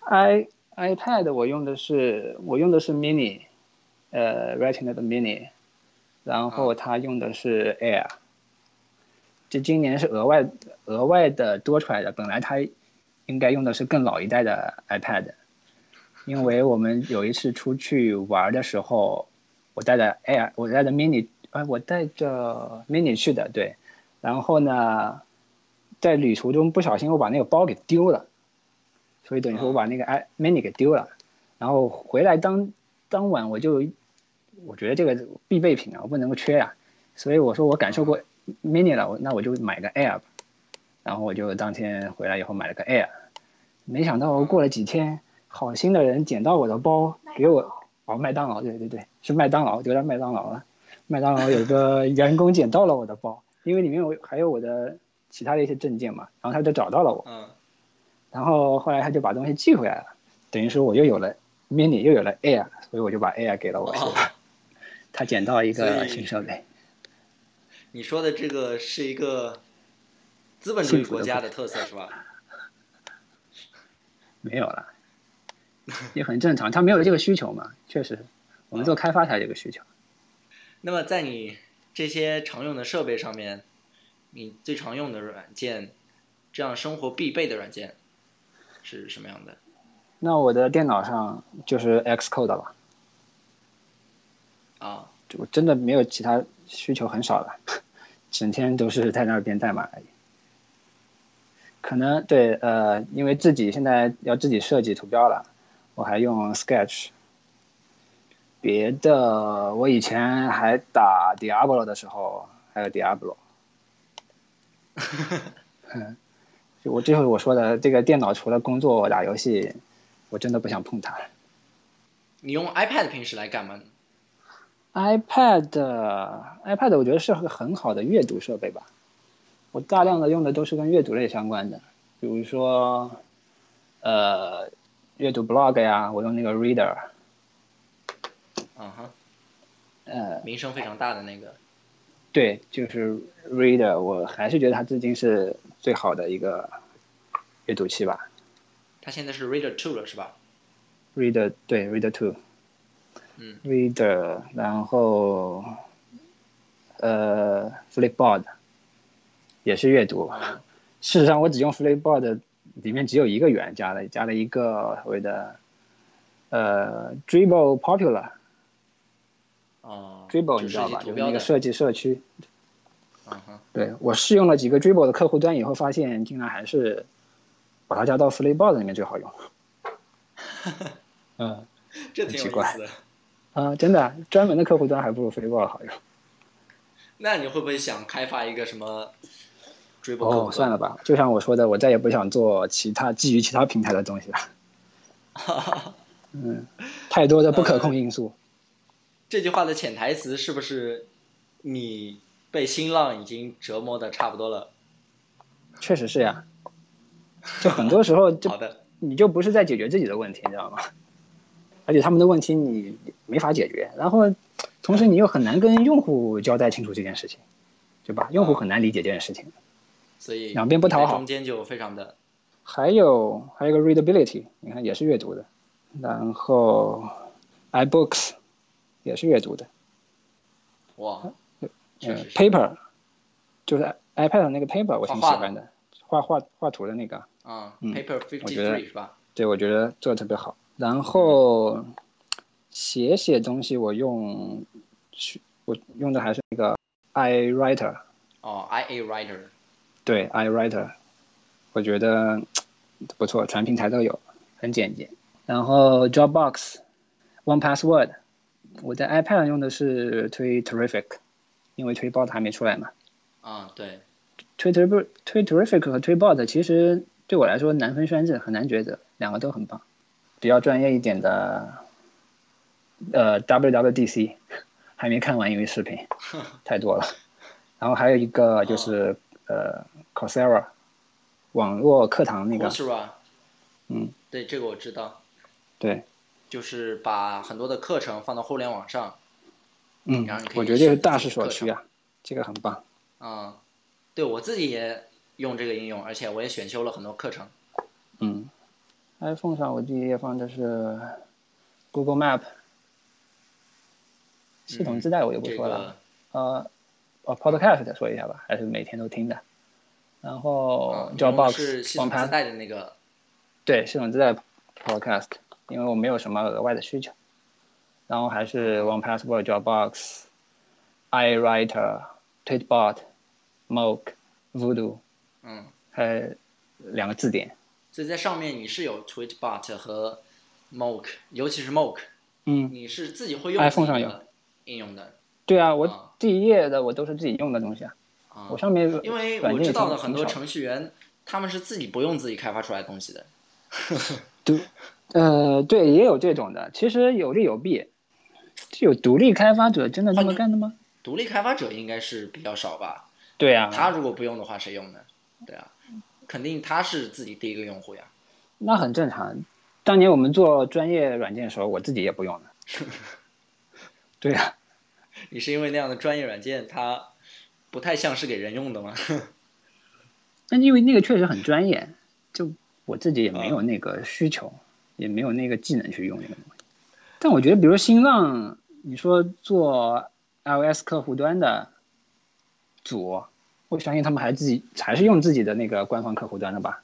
，i iPad 我用的是我用的是 mini，呃 Retina 的 mini，然后他用的是 Air，这今年是额外额外的多出来的，本来他应该用的是更老一代的 iPad，因为我们有一次出去玩的时候，我带着 Air，我带着 mini，哎，我带着 mini 去的，对，然后呢，在旅途中不小心我把那个包给丢了。所以等于说我把那个 i mini 给丢了，然后回来当当晚我就我觉得这个必备品啊，我不能够缺呀、所以我说我感受过 mini 了，我那我就买个 air 吧，然后我就当天回来以后买了个 air，没想到过了几天，好心的人捡到我的包给我，哦麦当劳对对对是麦当劳丢在麦当劳了，麦当劳有个员工捡到了我的包，因为里面我还有我的其他的一些证件嘛，然后他就找到了我。嗯，然后后来他就把东西寄回来了，等于说我又有了 mini，又有了 air，所以我就把 air 给了我他捡到一个新设备。你说的这个是一个资本主义国家的特色是吧？没有了，也很正常，他没有这个需求嘛，确实，我们做开发才有这个需求。那么在你这些常用的设备上面，你最常用的软件，这样生活必备的软件是什么样的？那我的电脑上就是 Xcode 了，啊，我真的没有其他需求，很少了，整天都是在那儿编代码而已。可能对，呃，因为自己现在要自己设计图标了，我还用 Sketch。别的，我以前还打 Diablo 的时候，还有 Diablo。我最后我说的这个电脑，除了工作打游戏，我真的不想碰它。你用 iPad 平时来干嘛？iPad iPad 我觉得是个很好的阅读设备吧，我大量的用的都是跟阅读类相关的，比如说，呃，阅读 blog 呀，我用那个 Reader，嗯哼，呃，名声非常大的那个。对，就是 Reader，我还是觉得它至今是最好的一个阅读器吧。它现在是 Reader Two 了，是吧？Reader 对 Reader Two，嗯，Reader，然后呃 Flipboard 也是阅读。嗯事实上，我只用 Flipboard，里面只有一个元加了加了一个所谓的呃 Dribble Popular 哦 Dribble 你知道吧？就是那个设计社区。对我试用了几个 Dribble 的客户端以后，发现竟然还是把它加到 Flipboard 里面最好用。嗯 这挺有意很奇怪思的。啊，真的，专门的客户端还不如 Flipboard 好用。那你会不会想开发一个什么 Dribble 哦，算了吧，就像我说的，我再也不想做其他基于其他平台的东西了。嗯，太多的不可控因素。这句话的潜台词是不是你被新浪已经折磨的差不多了？确实是呀，就很多时候就好的，你就不是在解决自己的问题，你知道吗？而且他们的问题你没法解决，然后同时你又很难跟用户交代清楚这件事情，对吧？用户很难理解这件事情。所以两边不讨好中间就非常的还有还有一个 readability，你看也是阅读的，然后 iBooks 也是阅读的，哇，确呃实是，paper 就是 iPad 的那个 paper 我挺喜欢的，画画画图的那个，啊嗯，Paper 我 Fifty 觉得 Three 是吧？对我觉得做的特别好。然后写写东西我用，我用的还是那个 iWriter，哦，IA Writer，对 iWriter，我觉得不错，全平台都有，很简洁。然后 Dropbox、OnePassword，我在 iPad 上用的是推 Terrific，因为推 Bot 还没出来嘛。啊，对，推 Ter 推 Terrific 和推 Bot 其实对我来说难分轩轾，很难抉择，两个都很棒。比较专业一点的，呃 WWDC 还没看完，因为视频 太多了。然后还有一个就是、呃 Coursera 网络课堂那个，Coursera，嗯，对，这个我知道，对，就是把很多的课程放到互联网上，嗯然后你可以，我觉得这是大势所趋啊，这个很棒。啊，对我自己也用这个应用，而且我也选修了很多课程。嗯，iPhone 上我第一页放的是 Google Map，系统自带我就不说了。个呃，哦，Podcast 说一下吧，还是每天都听的。然后 Dropbox、是系统自带的那个对，系统自带 Podcast，因为我没有什么额外的需求。然后还是 OnePassword、Dropbox、iWriter、Tweetbot、Moke、Voodoo，嗯，还有两个字典。所以在上面你是有 Tweetbot 和 Moke，尤其是 Moke，嗯，你是自己会用 iPhone 上有应用的对啊，我啊第一页的我都是自己用的东西啊。啊我，上面因为我知道的很多程序员他们是自己不用自己开发出来的东西的。对，呃，对，也有这种的，其实有利有弊。这有独立开发者真的这么干的吗？独立开发者应该是比较少吧？对啊，他如果不用的话，谁用呢？对啊，肯定他是自己第一个用户呀。那很正常。当年我们做专业软件的时候，我自己也不用的。对啊，你是因为那样的专业软件，它不太像是给人用的吗？那因为那个确实很专业，就我自己也没有那个需求，也没有那个技能去用那个东西。但我觉得，比如新浪，你说做 iOS 客户端的组，我相信他们还自己还是用自己的那个官方客户端的吧，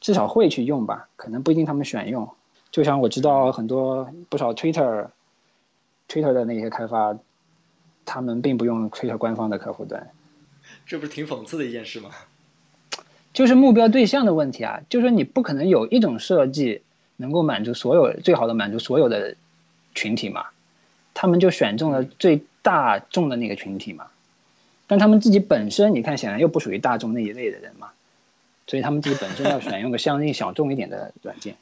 至少会去用吧，可能不一定他们选用。就像我知道很多不少 Twitter Twitter 的那些开发，他们并不用 Twitter 官方的客户端。这不是挺讽刺的一件事吗？就是目标对象的问题啊，就是你不可能有一种设计能够满足所有最好的满足所有的群体嘛，他们就选中了最大众的那个群体嘛，但他们自己本身你看显然又不属于大众那一类的人嘛，所以他们自己本身要选用个相应小众一点的软件，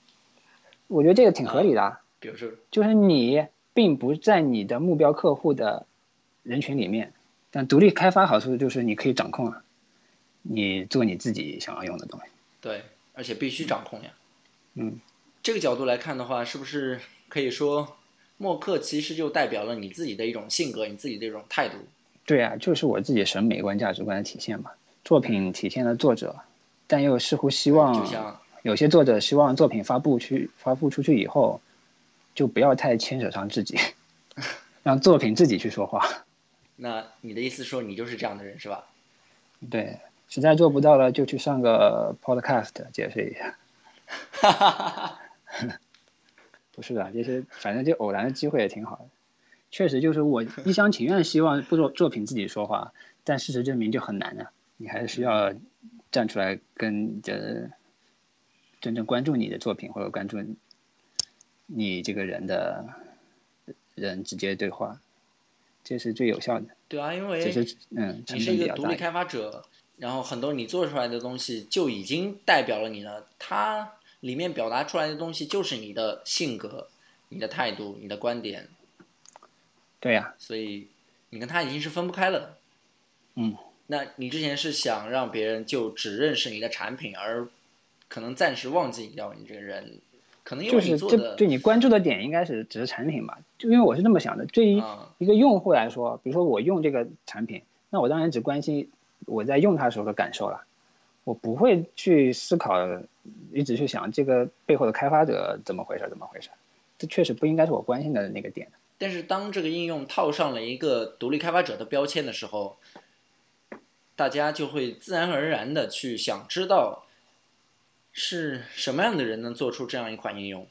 我觉得这个挺合理的啊，比如说，就是你并不在你的目标客户的人群里面，但独立开发好处就是你可以掌控啊，你做你自己想要用的东西。对，而且必须掌控呀。嗯，这个角度来看的话，是不是可以说，默克其实就代表了你自己的一种性格，你自己的一种态度？对啊，就是我自己审美观、价值观的体现嘛。作品体现了作者，但又似乎希就望像有些作者希望作品发布去发布出去以后，就不要太牵扯上自己，让作品自己去说话。那你的意思说你就是这样的人是吧？对，实在做不到了就去上个 podcast 解释一下。哈哈哈哈。不是的，就是反正就偶然的机会也挺好的。确实，就是我一厢情愿希望不作 作品自己说话，但事实证明就很难啊。你还是需要站出来跟这真正关注你的作品或者关注你这个人的人直接对话，这是最有效的。对啊，因为只是嗯，是一个独立。开发者，然后很多你做出来的东西就已经代表了你了，它里面表达出来的东西就是你的性格、你的态度、你的观点，对呀、所以你跟他已经是分不开了。嗯，那你之前是想让别人就只认识你的产品，而可能暂时忘记掉你这个人，可能因就是这为你做的对你关注的点应该是只是产品吧？就因为我是这么想的，对于啊一个用户来说，比如说我用这个产品，那我当然只关心我在用它时候的感受了，我不会去思考，一直去想这个背后的开发者怎么回事，怎么回事。这确实不应该是我关心的那个点。但是当这个应用套上了一个独立开发者的标签的时候，大家就会自然而然的去想知道是什么样的人能做出这样一款应用，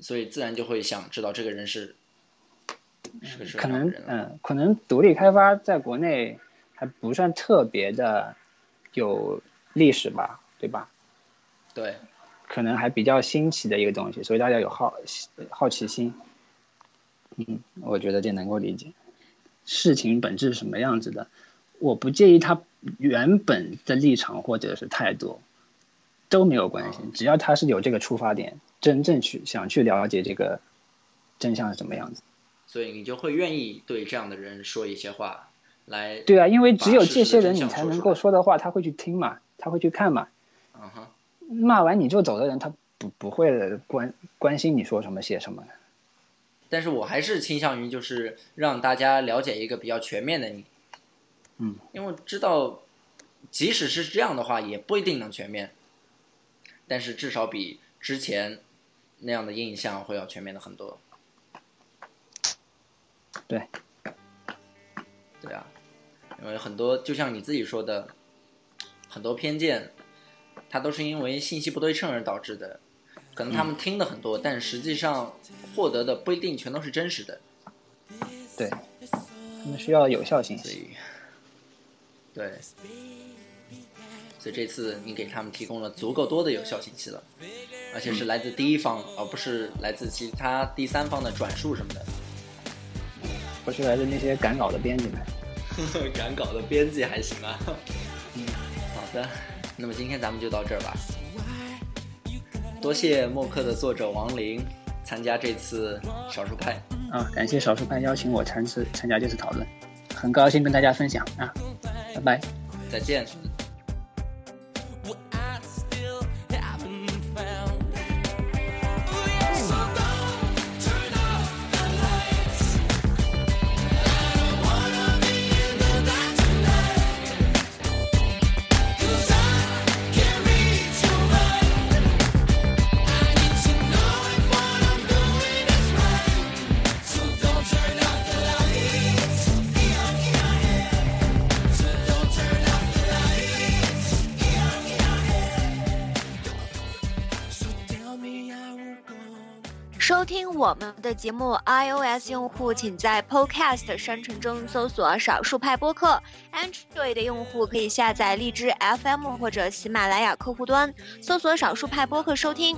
所以自然就会想知道这个人是是个什可能么样的人了。嗯，可能独立开发在国内还不算特别的有历史吧，对吧？对，可能还比较新奇的一个东西，所以大家有好好奇心。嗯，我觉得这能够理解。事情本质是什么样子的，我不介意他原本的立场或者是态度，都没有关系，只要他是有这个出发点，真正去想去了解这个真相是什么样子。所以你就会愿意对这样的人说一些话来。对啊，因为只有这些人你才能够说的话，他会去听嘛，他会去看嘛。嗯哼，骂完你就走的人，他不不会关关心你说什么写什么的。但是我还是倾向于就是让大家了解一个比较全面的你。嗯，因为知道，即使是这样的话，也不一定能全面，但是至少比之前那样的印象会要全面的很多。对，对啊，因为很多就像你自己说的，很多偏见，它都是因为信息不对称而导致的。可能他们听的很多，但实际上获得的不一定全都是真实的。对，他们需要有效信息。所以，对，所以这次你给他们提供了足够多的有效信息了，而且是来自第一方，而不是来自其他第三方的转述什么的。不是来自那些赶稿的编辑们。赶稿的编辑还行啊。嗯，好的，那么今天咱们就到这儿吧。多谢默克的作者王林参加这次少数派。啊，感谢少数派邀请我参次参加这次讨论，很高兴跟大家分享啊，拜拜。再见。我们的节目，iOS 用户请在 Podcast 商城中搜索“少数派播客 ”，Android 的用户可以下载荔枝 FM 或者喜马拉雅客户端，搜索“少数派播客”收听。